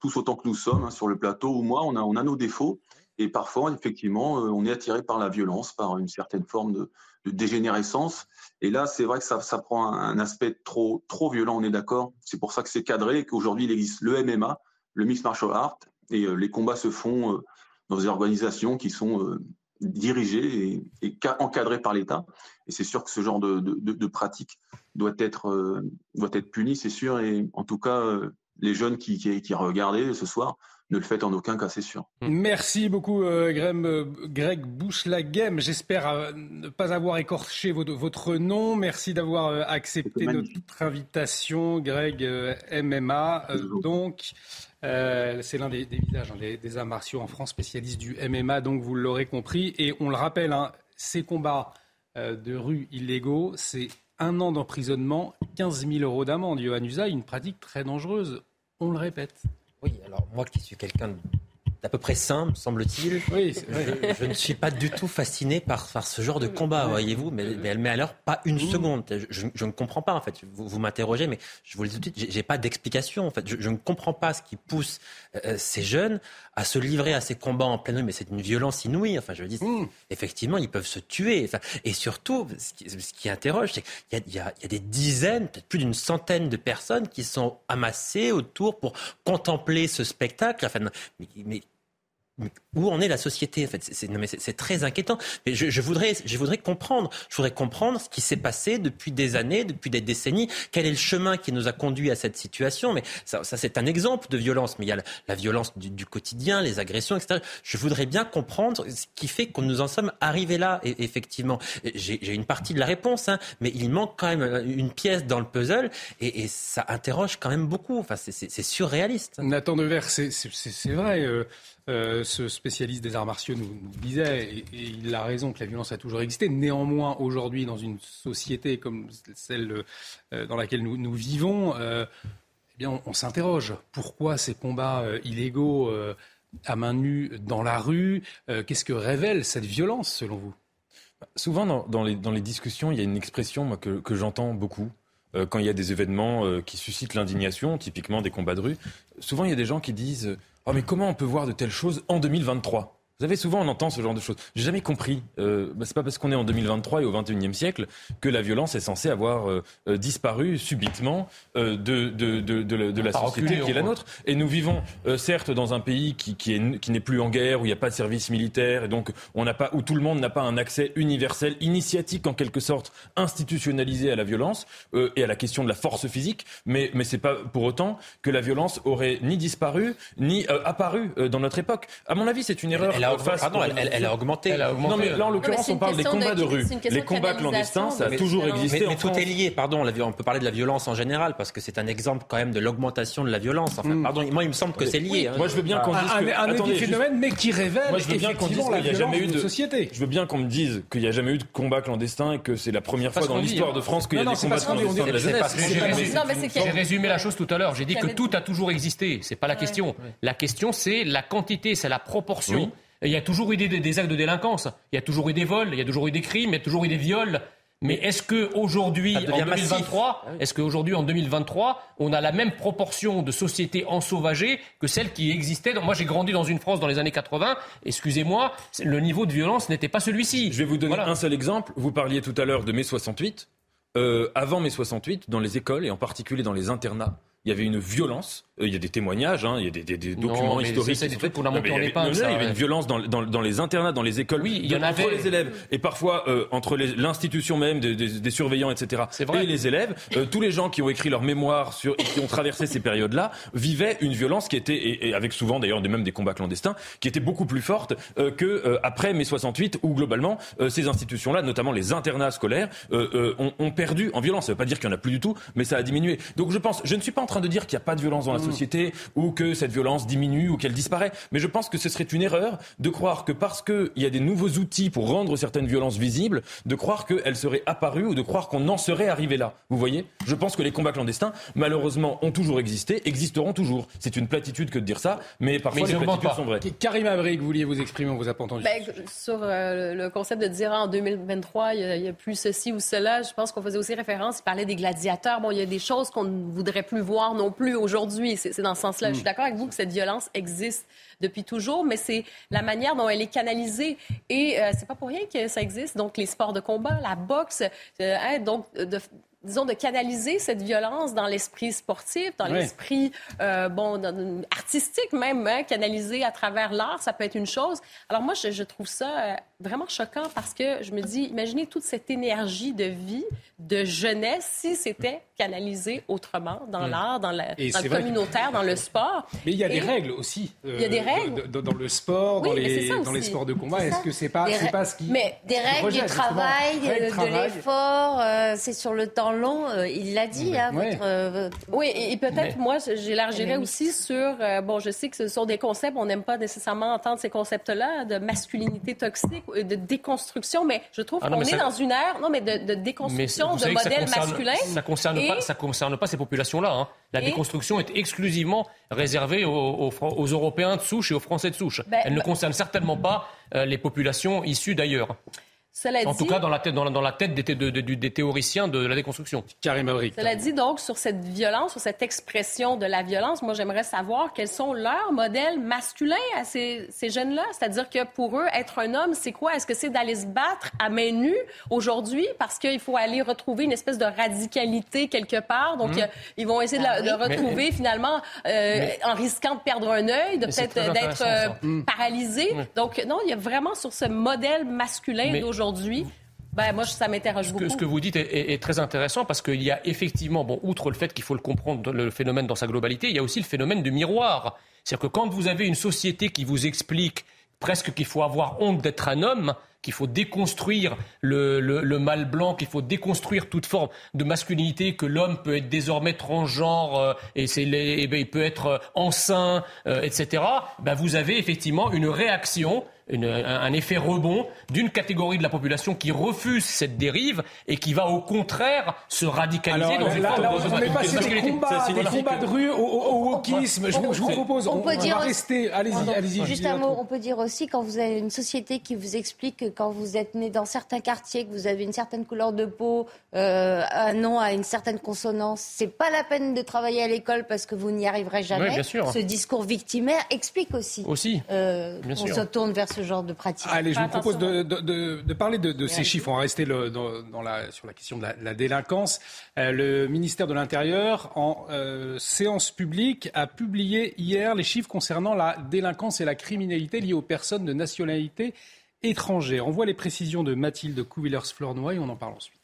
tous autant que nous sommes hein, sur le plateau ou moi, on a on a nos défauts et parfois effectivement, on est attiré par la violence, par une certaine forme de, dégénérescence. Et là, c'est vrai que ça, ça prend un, aspect trop trop violent, on est d'accord. C'est pour ça que c'est cadré et qu'aujourd'hui il existe le MMA le mix martial art et euh, les combats se font euh, dans des organisations qui sont euh, dirigées et, encadrées par l'État. Et c'est sûr que ce genre de, pratique doit être, doit être puni, c'est sûr. Et en tout cas, les jeunes qui, qui, qui regardaient ce soir ne le faites en aucun cas, c'est sûr. Mm. Merci beaucoup, euh, Greg Bouchelaghem. J'espère euh, ne pas avoir écorché votre, nom. Merci d'avoir euh, accepté notre invitation, Greg MMA. donc, c'est l'un des, visages hein, des, arts martiaux en France, spécialiste du MMA, donc vous l'aurez compris. Et on le rappelle, hein, ces combats de rue illégaux, c'est un an d'emprisonnement, 15 000 euros d'amende. Yohann Usa, une pratique très dangereuse. On le répète. Oui, alors moi qui suis quelqu'un d'à peu près simple, semble-t-il, oui, je, ne suis pas du tout fasciné par, par ce genre de combat, voyez-vous, mais, mais, mais alors pas une mmh. seconde. Je, je, ne comprends pas, en fait. Vous, vous m'interrogez, mais je vous le dis tout de suite, j'ai pas d'explication, en fait. Je, ne comprends pas ce qui pousse euh, ces jeunes à se livrer à ces combats en pleine nuit, mais c'est une violence inouïe. Enfin, je veux dire, mmh. effectivement, ils peuvent se tuer. Enfin, et surtout, ce qui, ce qui interroge, c'est qu'il y, y, y a, des dizaines, peut-être plus d'une centaine de personnes qui sont amassées autour pour contempler ce spectacle. Enfin, mais, mais où en est la société en fait? C'est très inquiétant. Mais je, je, voudrais je voudrais comprendre. Je voudrais comprendre ce qui s'est passé depuis des années depuis des décennies. Quel est le chemin qui nous a conduit à cette situation? Mais ça, ça c'est un exemple de violence. Mais il y a la, violence du, du, quotidien les agressions etc je voudrais bien comprendre ce qui fait que nous en sommes arrivés là et, effectivement. J'ai une partie de la réponse hein, mais il manque quand même une pièce dans le puzzle et, et ça interroge quand même beaucoup. Enfin c'est surréaliste. Nathan Devers c'est vrai euh, euh, ce spécialiste des arts martiaux nous, disait, et, il a raison, que la violence a toujours existé. Néanmoins, aujourd'hui, dans une société comme celle euh, dans laquelle nous, vivons, euh, eh bien, on, s'interroge. Pourquoi ces combats illégaux à main nue dans la rue Qu'est-ce que révèle cette violence, selon vous? Souvent, dans, les, discussions, il y a une expression que j'entends beaucoup quand il y a des événements qui suscitent l'indignation, typiquement des combats de rue. Souvent, il y a des gens qui disent Oh, mais comment on peut voir de telles choses en 2023 vous savez, souvent on entend ce genre de choses. J'ai jamais compris. Euh, bah, c'est pas parce qu'on est en 2023 et au 21e siècle que la violence est censée avoir euh, euh, disparu subitement euh, de, de, de, de, la société qui est la nôtre. Et nous vivons certes dans un pays qui, qui, est, qui n'est plus en guerre, où il n'y a pas de service militaire, et donc on n'a pas, où tout le monde n'a pas un accès universel, initiatique en quelque sorte, institutionnalisé à la violence et à la question de la force physique. Mais, mais c'est pas pour autant que la violence aurait ni disparu ni apparu dans notre époque. À mon avis, c'est une erreur a, pardon, elle, elle, a augmenté. Elle a augmenté. Non, mais là, en l'occurrence, on parle des combats de, rue. Les combats clandestins, ça a toujours existé. Mais, mais tout est lié, pardon. On peut parler de la violence en général, parce que c'est un exemple quand même de l'augmentation de la violence. Enfin, pardon, moi, il me semble que c'est lié. Moi, je veux bien qu'on dise un, que... un, phénomène, mais qui révèle moi, je veux bien qu'on dise la qu'il n'y a jamais eu de société. Je veux bien qu'on me dise qu'il n'y a jamais eu de combat clandestin et que c'est la première fois dans l'histoire de France qu'il y a des combats clandestins de la jeunesse. J'ai résumé la chose tout à l'heure. J'ai dit que tout a toujours existé. C'est pas la question. La question, c'est la quantité, c'est la proportion. Il y a toujours eu des, des, actes de délinquance. Il y a toujours eu des vols. Il y a toujours eu des crimes. Il y a toujours eu des viols. Mais est-ce que aujourd'hui, en 2023, est-ce qu'aujourd'hui, en 2023, on a la même proportion de sociétés ensauvagées que celle qui existait Moi, j'ai grandi dans une France dans les années 80. Excusez-moi, le niveau de violence n'était pas celui-ci. Je vais vous donner voilà. un seul exemple. Vous parliez tout à l'heure de mai 68. Euh, avant mai 68, dans les écoles et en particulier dans les internats, il y avait une violence. Euh, il y a des témoignages, hein, il y a des, des, des documents non, historiques. C'est des trucs en il y avait une violence dans, dans, dans, les internats, dans les écoles, oui, il y en entre avait. les élèves et parfois euh, entre l'institution même des, surveillants, etc. Vrai. Et les élèves, euh, tous les gens qui ont écrit leur mémoire sur et qui ont traversé ces périodes-là vivaient une violence qui était et, et avec souvent d'ailleurs même des combats clandestins qui était beaucoup plus forte euh, que après mai 68 où globalement ces institutions-là, notamment les internats scolaires, ont, ont, perdu en violence. Ça ne veut pas dire qu'il y en a plus du tout, mais ça a diminué. Donc je pense, je ne suis pas en train de dire qu'il n'y a pas de violence dans la société ou que cette violence diminue ou qu'elle disparaît. Mais je pense que ce serait une erreur de croire que parce qu'il y a des nouveaux outils pour rendre certaines violences visibles, de croire qu'elles seraient apparues ou de croire qu'on en serait arrivé là. Vous voyez? Je pense que les combats clandestins, malheureusement, ont toujours existé, existeront toujours. C'est une platitude que de dire ça, mais parfois mais les platitudes sont vraies. Karim Abrik, vous vouliez vous exprimer, on vous a pas entendu. Ben, sur euh, le concept de dire en 2023, il n'y a, a, plus ceci ou cela, je pense qu'on faisait aussi référence, il parlait des gladiateurs. Bon, il y a des choses qu'on ne voudrait plus voir non plus aujourd'hui. C'est dans ce sens-là. Je suis d'accord avec vous que cette violence existe depuis toujours, mais c'est la manière dont elle est canalisée. Et euh, c'est pas pour rien que ça existe. Donc, les sports de combat, la boxe, euh, hein, donc, de, disons, de canaliser cette violence dans l'esprit sportif, dans l'esprit, euh, bon, dans- artistique même, hein, canalisé à travers l'art, ça peut être une chose. Alors moi, je, je trouve ça euh, vraiment choquant parce que je me dis, imaginez toute cette énergie de vie, de jeunesse, si c'était canalisé autrement dans Mm. l'art, dans, la- dans le que- communautaire, dans le sport. Mais il y a des règles aussi. euh, Il y a des règles. dans le sport, Oui, dans, les, dans sports de combat. Est-ce que c'est pas, pas ce qui. Mais Des règles du travail, Règles de, l'effort, euh, c'est sur le temps long. euh, il l'a dit, hein, Ouais. votre, euh, votre- Oui, et, et peut-être, Mais- moi, j'élargirais aussi sur, euh, bon, je sais que ce sont des concepts, on n'aime pas nécessairement entendre ces concepts-là, de masculinité toxique, de déconstruction, mais je trouve Ah qu'on est ça- dans une ère, non, mais de, déconstruction de savez que ça modèles concerne, pas, ça concerne pas ces populations-là. hein. La déconstruction est exclusivement réservée aux, aux Fran- aux Européens de souche et aux Français de souche. Ben, Elle ne ben- concerne certainement pas euh, les populations issues d'ailleurs. Cela En dit, tout cas, dans la tête, dans la, dans la tête des, thé- de- de- du- des théoriciens de la déconstruction. Karim. Cela dit, donc, sur cette violence, sur cette expression de la violence, moi, j'aimerais savoir quels sont leurs modèles masculins à ces, ces jeunes-là. C'est-à-dire que pour eux, être un homme, c'est quoi? Est-ce que c'est d'aller se battre à main nue aujourd'hui parce qu'il faut aller retrouver une espèce de radicalité quelque part? Donc, Mhm. euh, ils vont essayer de, la- de oui. retrouver finalement, euh, Mais- en risquant de perdre un œil, de peut-être d'être euh. Mhm. paralysé. Donc, non, il y a vraiment sur ce modèle masculin Mais- d'aujourd'hui, ben, moi, ça m'interroge Ce beaucoup. que, ce que vous dites est, est- est très intéressant parce qu'il y a effectivement, bon, outre le fait qu'il faut le comprendre, le phénomène dans sa globalité, il y a aussi le phénomène du miroir. C'est-à-dire que quand vous avez une société qui vous explique presque qu'il faut avoir honte d'être un homme, qu'il faut déconstruire le, le, le mâle blanc, qu'il faut déconstruire toute forme de masculinité, que l'homme peut être désormais transgenre euh, et c'est les- eh ben, il peut être euh, enceint, euh, etc. Ben, vous avez effectivement une réaction une- un, effet rebond d'une catégorie de la population qui refuse cette dérive et qui va au contraire se radicaliser Alors dans une là, forme là, de- on de- est de passé des combats, des de rue au, au- au wokisme. Je, je vous propose, on on, peut on dire va aussi- rester. Allez-y, allez-y. Juste un mot, on peut dire aussi quand vous avez une société qui vous explique que quand vous êtes né dans certains quartiers, que vous avez une certaine couleur de peau, euh, un nom à une certaine consonance, c'est pas la peine de travailler à l'école parce que vous n'y arriverez jamais. Oui, bien sûr. Ce discours victimaire explique aussi. Aussi. Euh, Bien on sûr. se tourne vers ce genre de pratique. Allez, je vous propose de, de- de- de parler de, de ces chiffres. On va rester le- dans, dans la, sur la question de la, la délinquance. Euh, le ministère de l'Intérieur, en euh, séance publique, a publié hier les chiffres concernant la délinquance et la criminalité liées aux personnes de nationalité étrangère. On voit les précisions de Mathilde Couvillers-Flornoy et on en parle ensuite.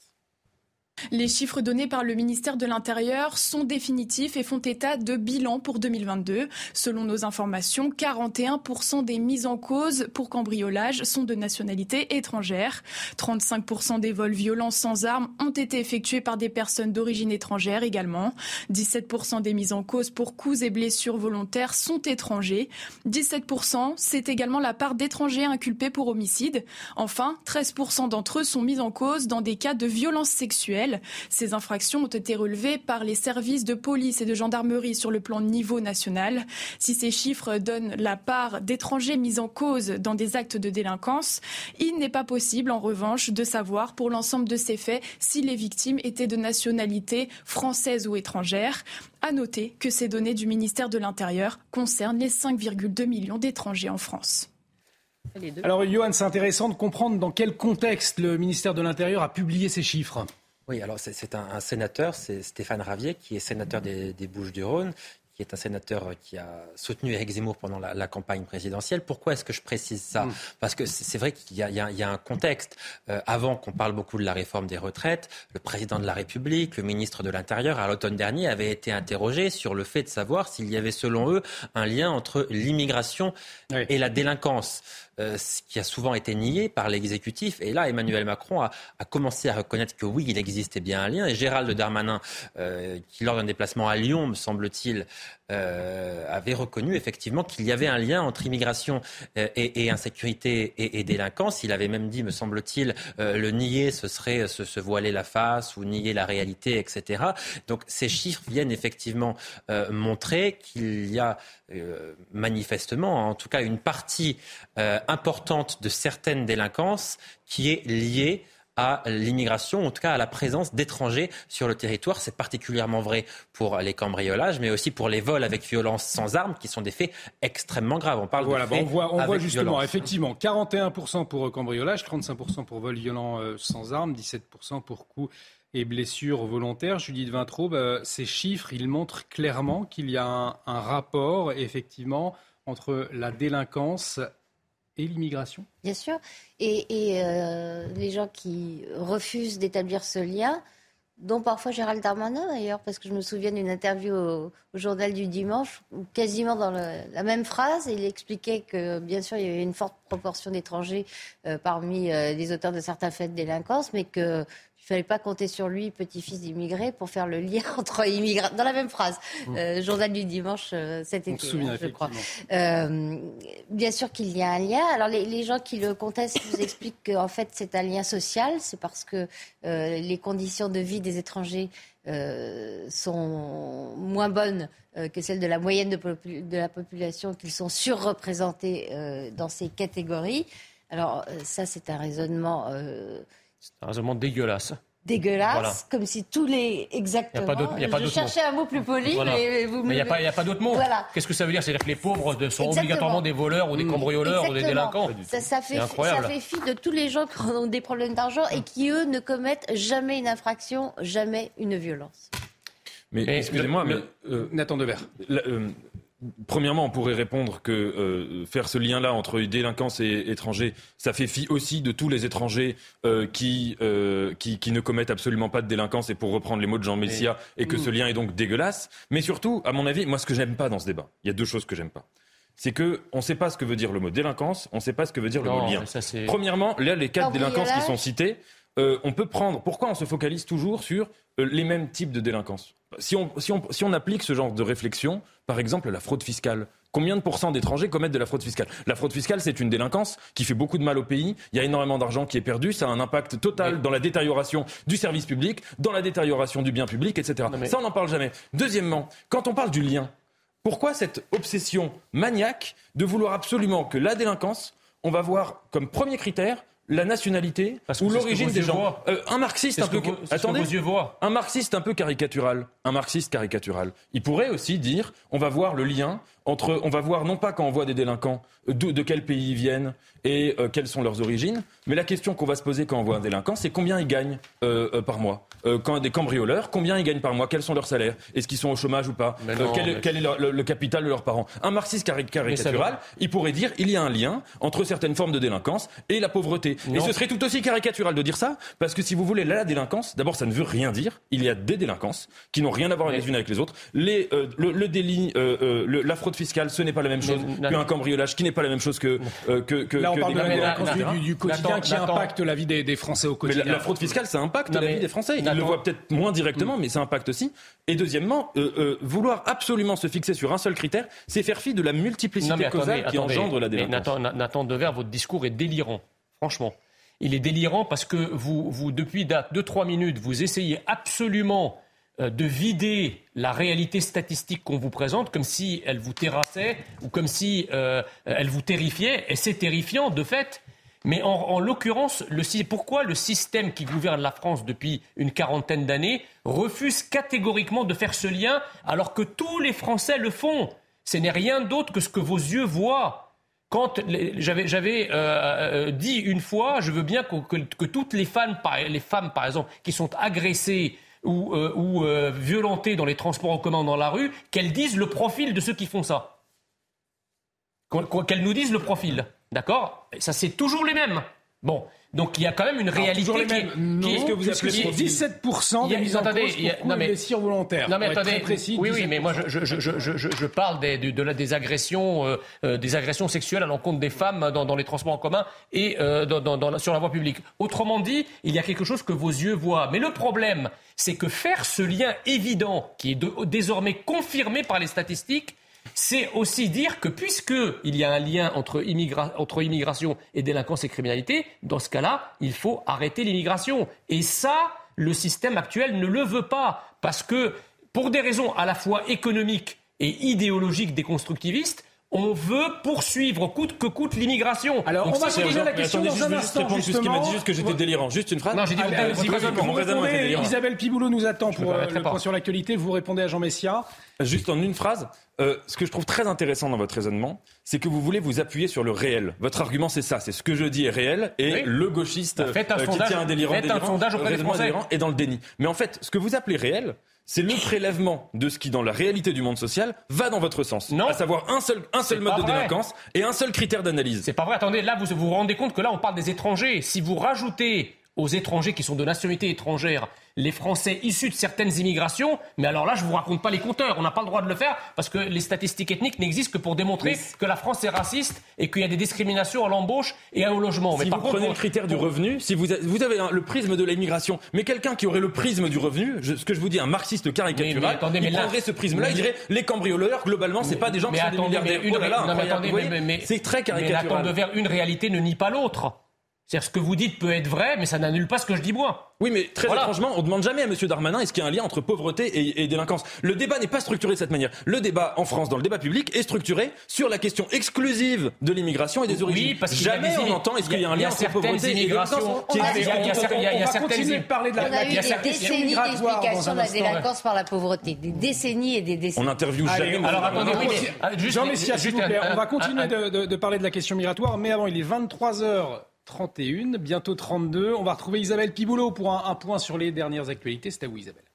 Les chiffres donnés par le ministère de l'Intérieur sont définitifs et font état de bilan pour 2022. Selon nos informations, 41% des mises en cause pour cambriolage sont de nationalité étrangère. 35% des vols violents sans armes ont été effectués par des personnes d'origine étrangère également. 17% des mises en cause pour coups et blessures volontaires sont étrangers. 17%, c'est également la part d'étrangers inculpés pour homicide. Enfin, 13% d'entre eux sont mis en cause dans des cas de violences sexuelles. Ces infractions ont été relevées par les services de police et de gendarmerie sur le plan niveau national. Si ces chiffres donnent la part d'étrangers mis en cause dans des actes de délinquance, il n'est pas possible en revanche de savoir pour l'ensemble de ces faits si les victimes étaient de nationalité française ou étrangère. À noter que ces données du ministère de l'Intérieur concernent les 5,2 millions d'étrangers en France. Alors, Johan, c'est intéressant de comprendre dans quel contexte le ministère de l'Intérieur a publié ces chiffres. Oui, alors c'est un, sénateur, c'est Stéphane Ravier, qui est sénateur des, des Bouches-du-Rhône, qui est un sénateur qui a soutenu Eric Zemmour pendant la, campagne présidentielle. Pourquoi est-ce que je précise ça? Mm. Parce que c'est vrai qu'il y, a un contexte. Euh, avant qu'on parle beaucoup de la réforme des retraites, le président de la République, le ministre de l'Intérieur, à l'automne dernier, avait été interrogé sur le fait de savoir s'il y avait, selon eux, un lien entre l'immigration et la délinquance. Euh, ce qui a souvent été nié par l'exécutif. Et là, Emmanuel Macron a, commencé à reconnaître que oui, il existait bien un lien. Et Gérald Darmanin, euh, qui lors d'un déplacement à Lyon, me semble-t-il, euh, avait reconnu effectivement qu'il y avait un lien entre immigration et, insécurité et, délinquance. Il avait même dit, me semble-t-il, le nier, ce serait se, voiler la face ou nier la réalité, etc. Donc ces chiffres viennent effectivement montrer qu'il y a manifestement, en tout cas, une partie importante de certaines délinquances qui est liée à l'immigration, en tout cas à la présence d'étrangers sur le territoire. C'est particulièrement vrai pour les cambriolages, mais aussi pour les vols avec violence sans armes, qui sont des faits extrêmement graves. On parle voilà, de faits on voit, on voit justement, effectivement, 41% pour cambriolage, 35% pour vol violent euh, sans armes, 17% pour coups et blessures volontaires. Judith Vintraube, euh, ces chiffres, ils montrent clairement qu'il y a un, un rapport, effectivement, entre la délinquance et l'immigration Bien sûr. Et, euh, les gens qui refusent d'établir ce lien, dont parfois Gérald Darmanin d'ailleurs, parce que je me souviens d'une interview au, journal du dimanche, où quasiment dans la même phrase, il expliquait que bien sûr il y avait une forte proportion d'étrangers euh, parmi euh, les auteurs de certains faits de délinquance, mais que il fallait pas compter sur lui, petit-fils d'immigré, pour faire le lien [laughs] entre immigrés. Dans la même phrase, mmh. euh, journal du dimanche euh, cet été, hein, je crois. Euh, bien sûr qu'il y a un lien. Alors les, gens qui le contestent vous [coughs] expliquent qu'en fait c'est un lien social. C'est parce que les conditions de vie des étrangers sont moins bonnes que celles de la moyenne de, de la population, qu'ils sont surreprésentés dans ces catégories. Alors ça, c'est un raisonnement c'est un raisonnement dégueulasse. Dégueulasse, comme si tous les. Exactement. Y a pas je cherchais un mot plus poli, mais vous Mais il n'y a, pas d'autre mot. Qu'est-ce que ça veut dire? C'est-à-dire que les pauvres sont obligatoirement des voleurs ou des mm. cambrioleurs ou des délinquants ça, fait, ça fait fi de tous les gens qui ont des problèmes d'argent et qui, eux, ne commettent jamais une infraction, jamais une violence. Mais, excusez-moi, mais. Euh, Nathan Devers. Euh, Premièrement, on pourrait répondre que euh, faire ce lien-là entre délinquance et étrangers, ça fait fi aussi de tous les étrangers euh, euh, qui, qui, ne commettent absolument pas de délinquance, et pour reprendre les mots de Jean Messia, et que ce lien est donc dégueulasse. Mais surtout, à mon avis, moi, ce que j'aime pas dans ce débat, il y a deux choses que j'aime pas. C'est que on ne sait pas ce que veut dire le mot délinquance, on ne sait pas ce que veut dire le mot lien. Premièrement, là, les quatre délinquances qui sont citées, on peut prendre. Pourquoi on se focalise toujours sur les mêmes types de délinquance? Si on, si, on, si on, applique ce genre de réflexion, par exemple la fraude fiscale, combien de pourcents d'étrangers commettent de la fraude fiscale? La fraude fiscale, c'est une délinquance qui fait beaucoup de mal au pays. Il y a énormément d'argent qui est perdu. Ça a un impact total dans la détérioration du service public, dans la détérioration du bien public, etc. Ça, on n'en parle jamais. Deuxièmement, quand on parle du lien, pourquoi cette obsession maniaque de vouloir absolument que la délinquance, on va voir comme premier critère la nationalité ou l'origine des gens. Euh, un marxiste un peu attendez, un marxiste un peu caricatural, un marxiste caricatural. Il pourrait aussi dire on va voir le lien entre on va voir non pas quand on voit des délinquants de, quel pays ils viennent et euh, quelles sont leurs origines, mais la question qu'on va se poser quand on voit un délinquant, c'est combien ils gagnent euh, par mois. quand des cambrioleurs, combien ils gagnent par mois, quels sont leurs salaires, est-ce qu'ils sont au chômage ou pas, quel, est le, capital de leurs parents? Un marxiste caricatural, il pourrait dire il y a un lien entre certaines formes de délinquance et la pauvreté. Et ce serait tout aussi caricatural de dire ça, parce que si vous voulez, la délinquance, d'abord, ça ne veut rien dire. Il y a des délinquances qui n'ont rien à voir les unes avec les autres. Les, euh, le, délit, euh, euh, la fraude fiscale, ce n'est pas la même chose qu'un cambriolage, qui n'est pas la même chose que. que, que Là, on que parle des de la du, du quotidien qui impacte la vie des, des Français au Mais quotidien. la, la fraude fiscale, ça impacte Non, la mais- vie des Français. Ils Nathan- le voient peut-être moins directement, mais ça impacte aussi. Et deuxièmement, euh, euh, vouloir absolument se fixer sur un seul critère, c'est faire fi de la multiplicité Non, mais causale attendez, qui attendez. engendre la Mais délinquance. Nathan, Na- Nathan Dever, votre discours est délirant, franchement. Il est délirant parce que vous, vous depuis 2-3 minutes, vous essayez absolument euh, de vider la réalité statistique qu'on vous présente comme si elle vous terrassait ou comme si euh, elle vous terrifiait. Et c'est terrifiant de fait. Mais en, en l'occurrence, pourquoi le système qui gouverne la France depuis une quarantaine d'années refuse catégoriquement de faire ce lien alors que tous les Français le font? Ce n'est rien d'autre que ce que vos yeux voient. Quand j'avais euh, euh, dit une fois, je veux bien que, toutes les femmes, les femmes par exemple, qui sont agressées ou, euh, euh, dans les transports en commun dans la rue, qu'elles disent le profil de ceux qui font ça. Qu'elles nous disent le profil. D'accord? Ça, c'est toujours les mêmes. Bon. Donc, il y a quand même une Alors, réalité les qui. Non, qui- puisque qui- c'est qui- 17% il y a- des mises en cause pour non, mais- blessures volontaires. non mais attendez, très précis, oui, oui, mais moi 17%. je, je, je, je, je- je parle des, de, de la- des agressions, euh, euh, des agressions sexuelles à l'encontre des femmes dans, dans les transports en commun et euh, dans, dans- sur la voie publique. Autrement dit, il y a quelque chose que vos yeux voient. Mais le problème, c'est que faire ce lien évident, qui est de- désormais confirmé par les statistiques, c'est aussi dire que puisque il y a un lien entre, entre immigration et délinquance et criminalité, dans ce cas-là, il faut arrêter l'immigration. Et ça, le système actuel ne le veut pas. Parce que, pour des raisons à la fois économiques et idéologiques des constructivistes, on veut poursuivre coûte que coûte l'immigration. Alors, Donc, on va se poser la question attendez, dans un veux juste instant, répondre puisqu'il m'a dit justement. juste que j'étais délirant. Juste une phrase. Non, j'ai dit votre vous raisonnement. Mon raisonnement était répondez. délirant. Isabelle Piboulot nous attend pour euh, le point sur l'actualité. Vous répondez à Jean Messia. Juste en une phrase, euh, ce que je trouve très intéressant dans votre raisonnement, c'est que vous voulez vous appuyer sur le réel. Votre argument, c'est ça, c'est ce que je dis est réel, et Oui. le gauchiste Bah, faites un euh, qui sondage- tient un délirant, faites un sondage auprès des Français. délirant est dans le déni. Mais en fait, ce que vous appelez réel, c'est le prélèvement de ce qui, dans la réalité du monde social, va dans votre sens. Non. À savoir un seul, un seul mode de vrai. délinquance et un seul critère d'analyse. C'est pas vrai. Attendez, là, vous vous rendez compte que là, on parle des étrangers. Si vous rajoutez aux étrangers qui sont de nationalité étrangère les Français issus de certaines immigrations, mais alors là, je vous raconte pas les compteurs. On n'a pas le droit de le faire parce que les statistiques ethniques n'existent que pour démontrer que la France est raciste et qu'il y a des discriminations à l'embauche et au logement. Mais si par vous contre, prenez le critère du revenu, si vous, avez le prisme de l'immigration, mais quelqu'un qui aurait le prisme du revenu, je- ce que je vous dis, un marxiste caricatural, Mais- mais attendez, mais il là- prendrait ce prisme-là, il mais- dirait les cambrioleurs, globalement, c'est pas des gens qui mais sont des attendez, mais milliardaires. une Oh là là, mais attendez, mais- mais- mais- c'est très Mais caricatural. attendre vers une réalité ne nie pas l'autre. C'est-à-dire ce que vous dites peut être vrai, mais ça n'annule pas ce que je dis moi. Oui, mais très Voilà. étrangement, on demande jamais à M. Darmanin est-ce qu'il y a un lien entre pauvreté et, et délinquance? Le débat n'est pas structuré de cette manière. Le débat en France, dans le débat public, est structuré sur la question exclusive de l'immigration et des origines. Oui, parce a jamais on entend est-ce qu'il y a un lien entre pauvreté et délinquance? que- il y a- de parler de la, On a eu question des décennies d'explication de la délinquance par la pauvreté. Des décennies et des décennies. On n'interviewe Allez, jamais. alors, attendez, juste- Jean Messia, s'il vous plaît, on va continuer de, parler de la question migratoire, mais avant, il est 23h31, bientôt 32. On va retrouver Isabelle Piboulot pour un, un point sur les dernières actualités. C'est à vous, Isabelle.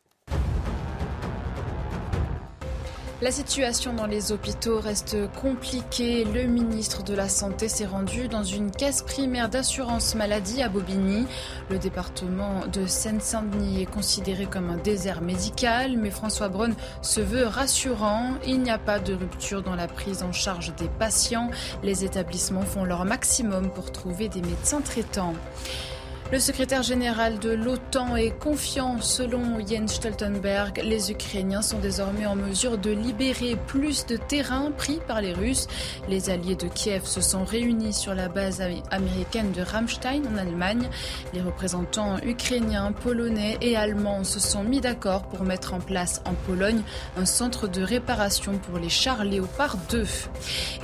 La situation dans les hôpitaux reste compliquée. Le ministre de la Santé s'est rendu dans une caisse primaire d'assurance maladie à Bobigny. Le département de Seine-Saint-Denis est considéré comme un désert médical, mais François Braun se veut rassurant. Il n'y a pas de rupture dans la prise en charge des patients. Les établissements font leur maximum pour trouver des médecins traitants. Le secrétaire général de l'OTAN est confiant. Selon Jens Stoltenberg, les Ukrainiens sont désormais en mesure de libérer plus de terrain pris par les Russes. Les alliés de Kiev se sont réunis sur la base am- américaine de Ramstein en Allemagne. Les représentants ukrainiens, polonais et allemands se sont mis d'accord pour mettre en place en Pologne un centre de réparation pour les chars Léopard 2.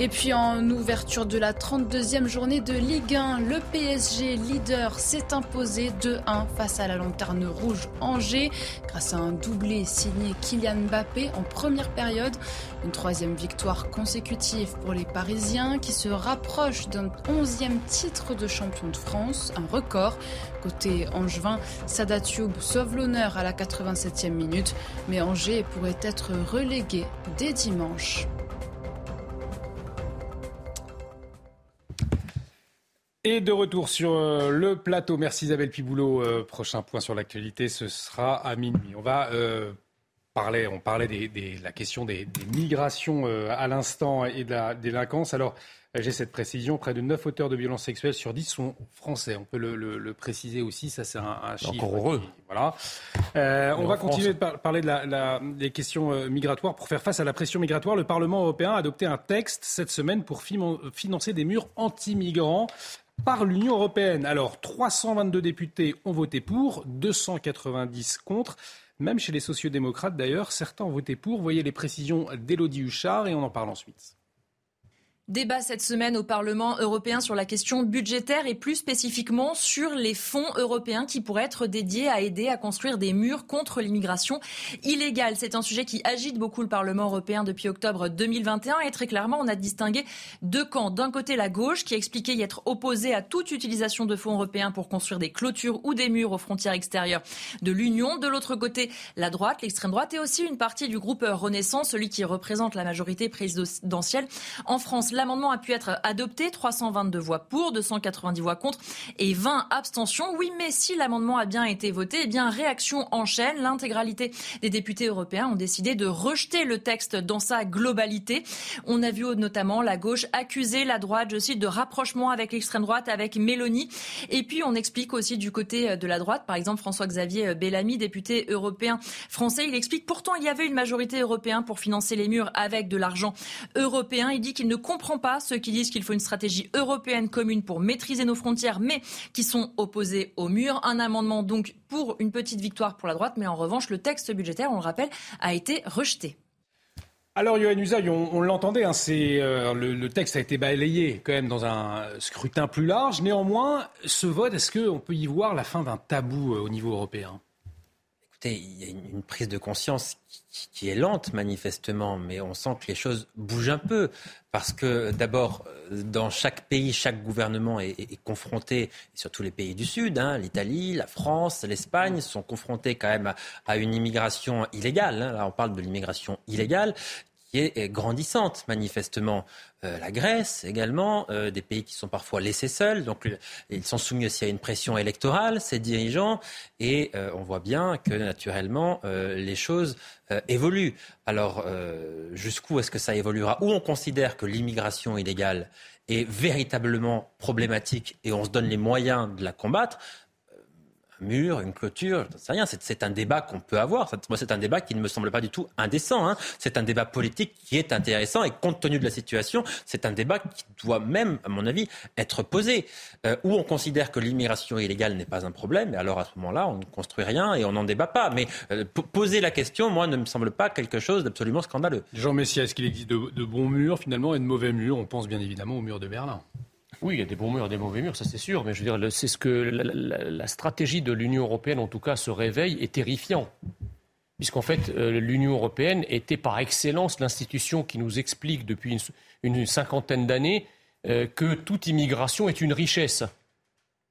Et puis en ouverture de la 32e journée de Ligue 1, le PSG leader s'est imposé 2-1 face à la lanterne rouge Angers grâce à un doublé signé Kylian Mbappé en première période. Une troisième victoire consécutive pour les Parisiens qui se rapprochent d'un 11e titre de champion de France, un record. Côté Angevin, Sada Thioub sauve l'honneur à la 87e minute, mais Angers pourrait être relégué dès dimanche. Et de retour sur euh, le plateau. Merci Isabelle Piboulot. Euh, prochain point sur l'actualité, ce sera à minuit. On va euh, parler, on parlait de la question des, migrations à l'instant et de la délinquance. Alors, j'ai cette précision. Près de 9 auteurs de violences sexuelles sur 10 sont français. On peut le, préciser aussi. Ça, c'est un, chiffre. Encore heureux. voilà. on va continuer de parler de des questions migratoires. Pour faire face à la pression migratoire, le Parlement européen a adopté un texte cette semaine pour financer des murs anti-migrants par l'Union européenne. Alors, 322 députés ont voté pour, 290 contre. Même chez les sociodémocrates, d'ailleurs, certains ont voté pour. Voyez les précisions d'Élodie Huchard et on en parle ensuite. Débat cette semaine au Parlement européen sur la question budgétaire et plus spécifiquement sur les fonds européens qui pourraient être dédiés à aider à construire des murs contre l'immigration illégale. C'est un sujet qui agite beaucoup le Parlement européen depuis octobre 2021 et très clairement on a distingué deux camps. D'un côté la gauche qui a expliqué y être opposée à toute utilisation de fonds européens pour construire des clôtures ou des murs aux frontières extérieures de l'Union. De l'autre côté la droite, l'extrême droite et aussi une partie du groupe Renaissance, celui qui représente la majorité présidentielle en France l'amendement a pu être adopté, 322 voix pour, 290 voix contre et 20 abstentions. Oui, mais si l'amendement a bien été voté, eh bien réaction en chaîne. L'intégralité des députés européens ont décidé de rejeter le texte dans sa globalité. On a vu notamment la gauche accuser la droite, je cite, de rapprochement avec l'extrême droite, avec Mélanie. Et puis on explique aussi du côté de la droite, par exemple François-Xavier Bellamy, député européen français, il explique pourtant il y avait une majorité européenne pour financer les murs avec de l'argent européen. Il dit qu'il ne comprend pas ceux qui disent qu'il faut une stratégie européenne commune pour maîtriser nos frontières, mais qui sont opposés au mur. Un amendement donc pour une petite victoire pour la droite, mais en revanche, le texte budgétaire, on le rappelle, a été rejeté. Alors, Yohann Usaï, on, l'entendait, hein, euh, le, texte a été balayé quand même dans un scrutin plus large. Néanmoins, ce vote, est-ce qu'on peut y voir la fin d'un tabou euh, au niveau européen? Il y a une, prise de conscience qui, est lente manifestement, mais on sent que les choses bougent un peu. Parce que d'abord, dans chaque pays, chaque gouvernement est, confronté, surtout les pays du Sud, hein, l'Italie, la France, l'Espagne, sont confrontés quand même à, une immigration illégale. Hein. là, on parle de l'immigration illégale qui est grandissante manifestement. Euh, la Grèce également, euh, des pays qui sont parfois laissés seuls. Donc ils sont soumis aussi à une pression électorale, ces dirigeants, et euh, on voit bien que naturellement les choses évoluent. Alors jusqu'où est-ce que ça évoluera? Où on considère que l'immigration illégale est véritablement problématique et on se donne les moyens de la combattre, mur, une clôture, je ne sais rien. C'est un débat qu'on peut avoir. Moi, c'est un débat qui ne me semble pas du tout indécent. Hein. C'est un débat politique qui est intéressant et compte tenu de la situation, c'est un débat qui doit même, à mon avis, être posé. Euh, où on considère que l'immigration illégale n'est pas un problème, et alors à ce moment-là, on ne construit rien et on n'en débat pas. Mais euh, poser la question, moi, ne me semble pas quelque chose d'absolument scandaleux. Jean Messia, est-ce qu'il existe de, de bons murs finalement et de mauvais murs? On pense bien évidemment au mur de Berlin. Oui, il y a des bons murs des mauvais murs, ça c'est sûr. Mais je veux dire, c'est ce que la, stratégie de l'Union européenne, en tout cas, se réveille, est terrifiant. Puisqu'en fait, euh, l'Union européenne était par excellence l'institution qui nous explique depuis une, cinquantaine d'années euh, que toute immigration est une richesse.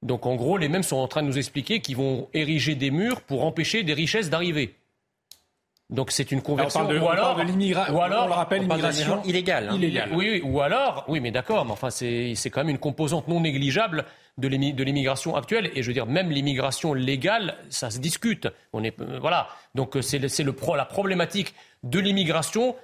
Donc en gros, les mêmes sont en train de nous expliquer qu'ils vont ériger des murs pour empêcher des richesses d'arriver. Donc c'est une conversion. ou alors, de l'immigration. Ou alors, on le rappelle, immigration illégale. Hein. illégale. Oui, oui, ou alors, oui, mais d'accord, mais enfin c'est quand même une composante non négligeable de l'immigration actuelle. Et je veux dire, même l'immigration légale, ça se discute. On est, euh, voilà. Donc c'est le, la problématique de l'immigration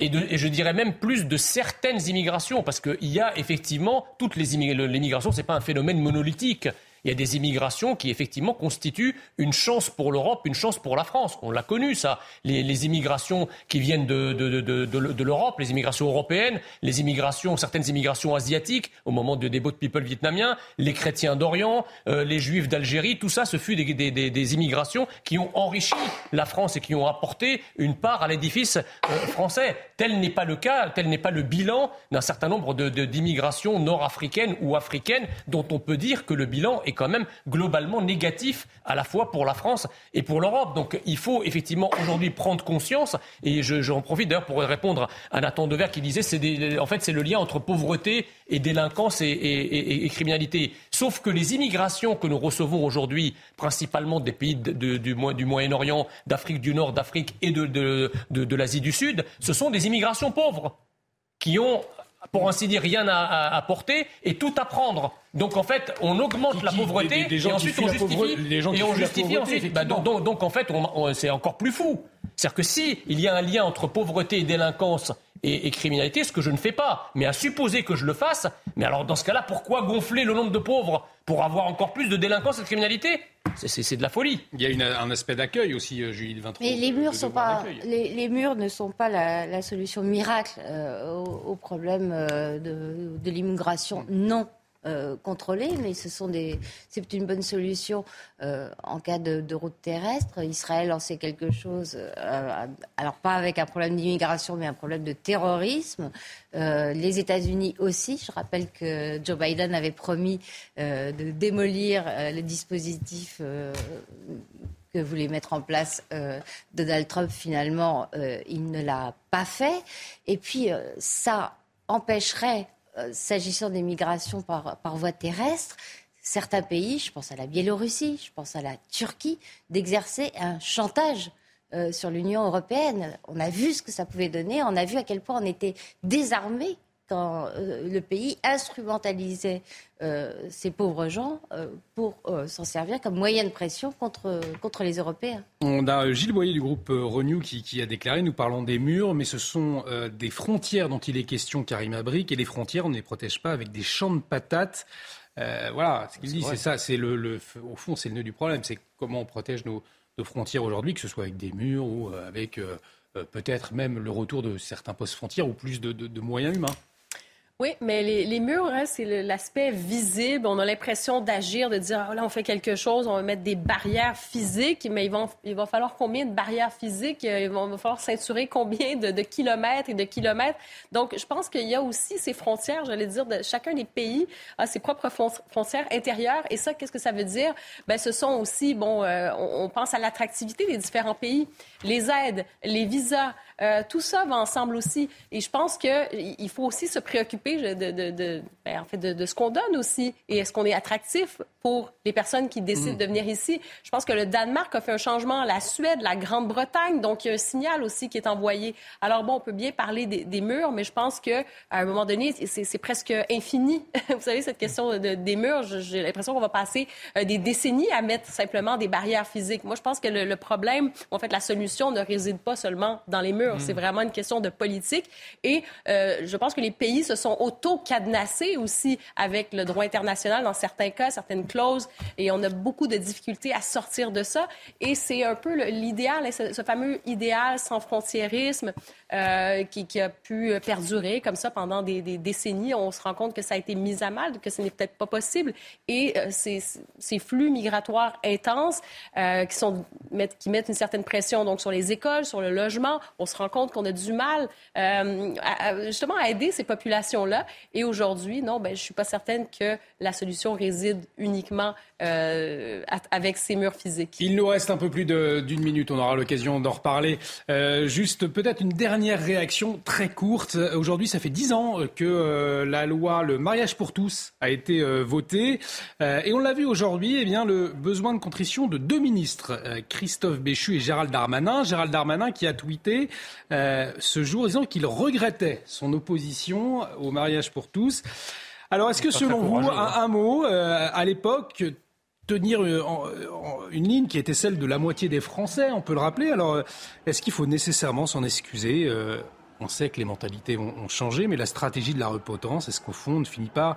et, et, je dirais même plus de certaines immigrations, parce qu'il y a effectivement toutes les immigrations. C'est pas un phénomène monolithique il y a des immigrations qui effectivement constituent une chance pour l'Europe, une chance pour la France. On l'a connu ça. Les, immigrations qui viennent de, de, l'Europe, les immigrations européennes, les immigrations, certaines immigrations asiatiques au moment de, des boat people vietnamiens, les chrétiens d'Orient, euh, les juifs d'Algérie, tout ça, ce fut des, des, immigrations qui ont enrichi la France et qui ont apporté une part à l'édifice euh, français. Tel n'est pas le cas, tel n'est pas le bilan d'un certain nombre d'immigrations nord-africaines ou africaines dont on peut dire que le bilan est quand même globalement négatif à la fois pour la France et pour l'Europe. Donc il faut effectivement aujourd'hui prendre conscience, et j'en profite d'ailleurs pour répondre à Nathan Dever qui disait c'est en fait c'est le lien entre pauvreté et délinquance et, criminalité. Sauf que les immigrations que nous recevons aujourd'hui, principalement des pays du, du Moyen-Orient, d'Afrique du Nord, d'Afrique et de, de l'Asie du Sud, ce sont des immigrations pauvres qui ont pour ainsi dire, rien à, apporter et tout à prendre. Donc en fait, on augmente la pauvreté et ensuite on justifie, les gens et on justifie ensuite. Bah, donc, donc, en fait, c'est encore plus fou. C'est-à-dire que si il y a un lien entre pauvreté et délinquance et, criminalité, ce que je ne fais pas, mais à supposer que je le fasse, mais alors dans ce cas-là, pourquoi gonfler le nombre de pauvres pour avoir encore plus de délinquance et de criminalité? C'est de la folie. Il y a un aspect d'accueil aussi, euh, Julie 23. Mais les murs, sont pas, les, murs ne sont pas la, solution miracle euh, au, problème euh, de, de l'immigration non euh, contrôlés, mais ce sont des, c'est une bonne solution euh, en cas de, route terrestre. Israël en sait quelque chose, euh, alors pas avec un problème d'immigration, mais un problème de terrorisme. les États-Unis aussi. Je rappelle que Joe Biden avait promis de démolir le dispositif que voulait mettre en place Donald Trump. Finalement, il ne l'a pas fait. Et puis, ça empêcherait euh, s'agissant des migrations par, voie terrestre, certains pays, je pense à la Biélorussie, je pense à la Turquie, d'exercer un chantage euh, sur l'Union européenne. On a vu ce que ça pouvait donner, on a vu à quel point on était désarmé quand euh, le pays instrumentalisait euh, ces pauvres gens euh, pour s'en servir comme moyen de pression contre, contre les Européens. On a Gilles Boyer du groupe Renew qui, a déclaré, nous parlons des murs, mais ce sont des frontières dont il est question, Karim Abrik, et les frontières, on ne les protège pas avec des champs de patates. voilà, ce qu'il dit, c'est ça, c'est le, au fond, c'est le nœud du problème, c'est comment on protège nos, frontières aujourd'hui, que ce soit avec des murs ou avec peut-être même le retour de certains postes frontières ou plus de moyens humains. Oui, mais les, les murs, hein, c'est l'aspect visible. On a l'impression d'agir, de dire, ah, là, on fait quelque chose, on va mettre des barrières physiques, mais il va, il va falloir combien de barrières physiques? Euh, il va, falloir ceinturer combien de, kilomètres et de kilomètres? Donc, je pense qu'il y a aussi ces frontières, j'allais dire, de chacun des pays a ses propres frontières intérieures. Et ça, qu'est-ce que ça veut dire? Ben, ce sont aussi, bon, euh, on, on pense à l'attractivité des différents pays, les aides, les visas, euh, tout ça va ensemble aussi. Et je pense qu'il faut aussi se préoccuper de, ben, en fait, de, ce qu'on donne aussi. Et est-ce qu'on est attractif? Pour les personnes qui décident mm. de venir ici? Je pense que le Danemark a fait un changement, la Suède, la Grande-Bretagne. Donc, il y a un signal aussi qui est envoyé. Alors, bon, on peut bien parler des, murs, mais je pense qu'à un moment donné, c'est presque infini. [laughs] Vous savez, cette question des murs, j'ai l'impression qu'on va passer euh, des décennies à mettre simplement des barrières physiques. Moi, je pense que le, le problème, en fait, la solution ne réside pas seulement dans les murs. C'est mm. vraiment une question de politique. Et euh, je pense que les pays se sont auto-cadenassés aussi avec le droit international dans certains cas, certaines clauses. Et on a beaucoup de difficultés à sortir de ça. Et c'est un peu l'idéal, ce, fameux idéal sans frontiérisme euh, qui, a pu perdurer comme ça pendant des, décennies. On se rend compte que ça a été mis à mal, que ce n'est peut-être pas possible. Et euh, ces, flux migratoires intenses qui, sont, qui mettent une certaine pression donc sur les écoles, sur le logement, on se rend compte qu'on a du mal euh, justement à aider ces populations-là. Et aujourd'hui, non, ben, je suis pas certaine que la solution réside uniquement euh, avec ces murs physiques. Il nous reste un peu plus d'une minute, on aura l'occasion d'en reparler. Euh, juste peut-être une dernière réaction très courte. Aujourd'hui, ça fait dix ans que la loi le mariage pour tous a été votée. et on l'a vu aujourd'hui, eh bien, le besoin de contrition de deux ministres, Christophe Béchu et Gérald Darmanin. Gérald Darmanin qui a tweeté euh, ce jour, disant qu'il regrettait son opposition au mariage pour tous. Alors, est-ce que selon vous, un, mot, euh, à l'époque, tenir euh, une ligne qui était celle de la moitié des Français, on peut le rappeler. Alors, est-ce qu'il faut nécessairement s'en excuser? On sait que les mentalités ont, changé, mais la stratégie de la repotence, est-ce qu'au fond, on ne finit pas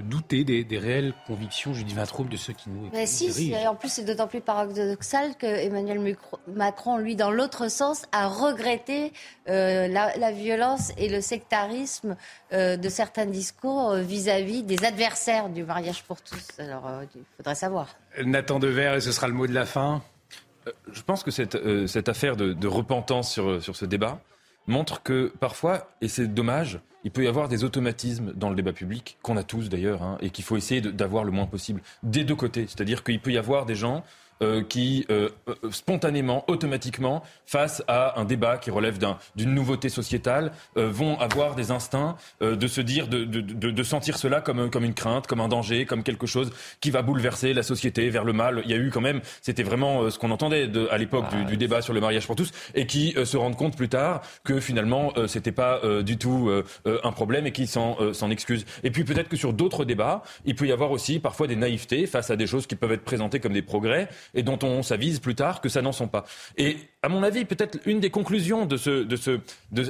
douter des, réelles convictions, Judy Vintraube, de ceux qui nous Mais si, en plus c'est d'autant plus paradoxal que Emmanuel Macron, lui, dans l'autre sens, a regretté euh, la, violence et le sectarisme euh, de certains discours euh, vis-à-vis des adversaires du mariage pour tous. Alors, il faudrait savoir. Nathan Dever, et ce sera le mot de la fin. Je pense que cette, cette affaire de, de repentance sur, sur ce débat montre que parfois, et c'est dommage, il peut y avoir des automatismes dans le débat public, qu'on a tous d'ailleurs, hein, et qu'il faut essayer d'avoir le moins possible, des deux côtés. C'est-à-dire qu'il peut y avoir des gens euh, qui, euh, euh, spontanément, automatiquement, face à un débat qui relève d'une nouveauté sociétale, vont avoir des instincts de se dire, de, de, de, sentir cela comme, comme une crainte, comme un danger, comme quelque chose qui va bouleverser la société vers le mal. Il y a eu quand même, c'était vraiment ce qu'on entendait de, à l'époque du, du, débat sur le mariage pour tous, et qui se rendent compte plus tard que finalement, c'était pas du tout un problème et qui s'en excuse. Et puis peut-être que sur d'autres débats, il peut y avoir aussi parfois des naïvetés face à des choses qui peuvent être présentées comme des progrès et dont on s'avise plus tard que ça n'en sont pas. Et à mon avis, peut-être une des conclusions de ce, de ce,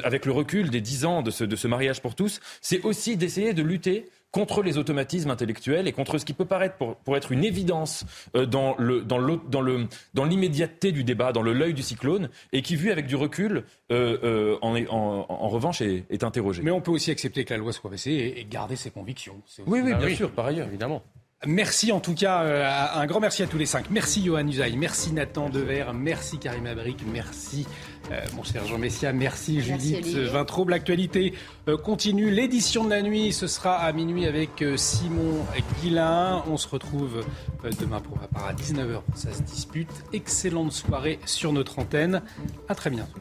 avec le recul des dix ans de ce, de ce mariage pour tous, c'est aussi d'essayer de lutter contre les automatismes intellectuels et contre ce qui peut paraître pour, être une évidence euh, dans, le, dans, dans, le, dans l'immédiateté du débat, dans le l'œil du cyclone, et qui, vu avec du recul, euh, euh, en, en, en, revanche, est, est, interrogé. Mais on peut aussi accepter que la loi soit baissée et, garder ses convictions. Oui, oui, bien sûr, par ailleurs, évidemment. Merci en tout cas, euh, un grand merci à tous les cinq. Merci Johan Usaï, merci Nathan Dever, merci Karim Abric, merci euh, mon cher Jean Messia, merci, Judith Vintraube. L'actualité euh, continue, l'édition de la nuit, ce sera à minuit avec Simon Guillain. On se retrouve demain pour ma part à 19h, ça se dispute. Excellente soirée sur notre antenne, à très bientôt.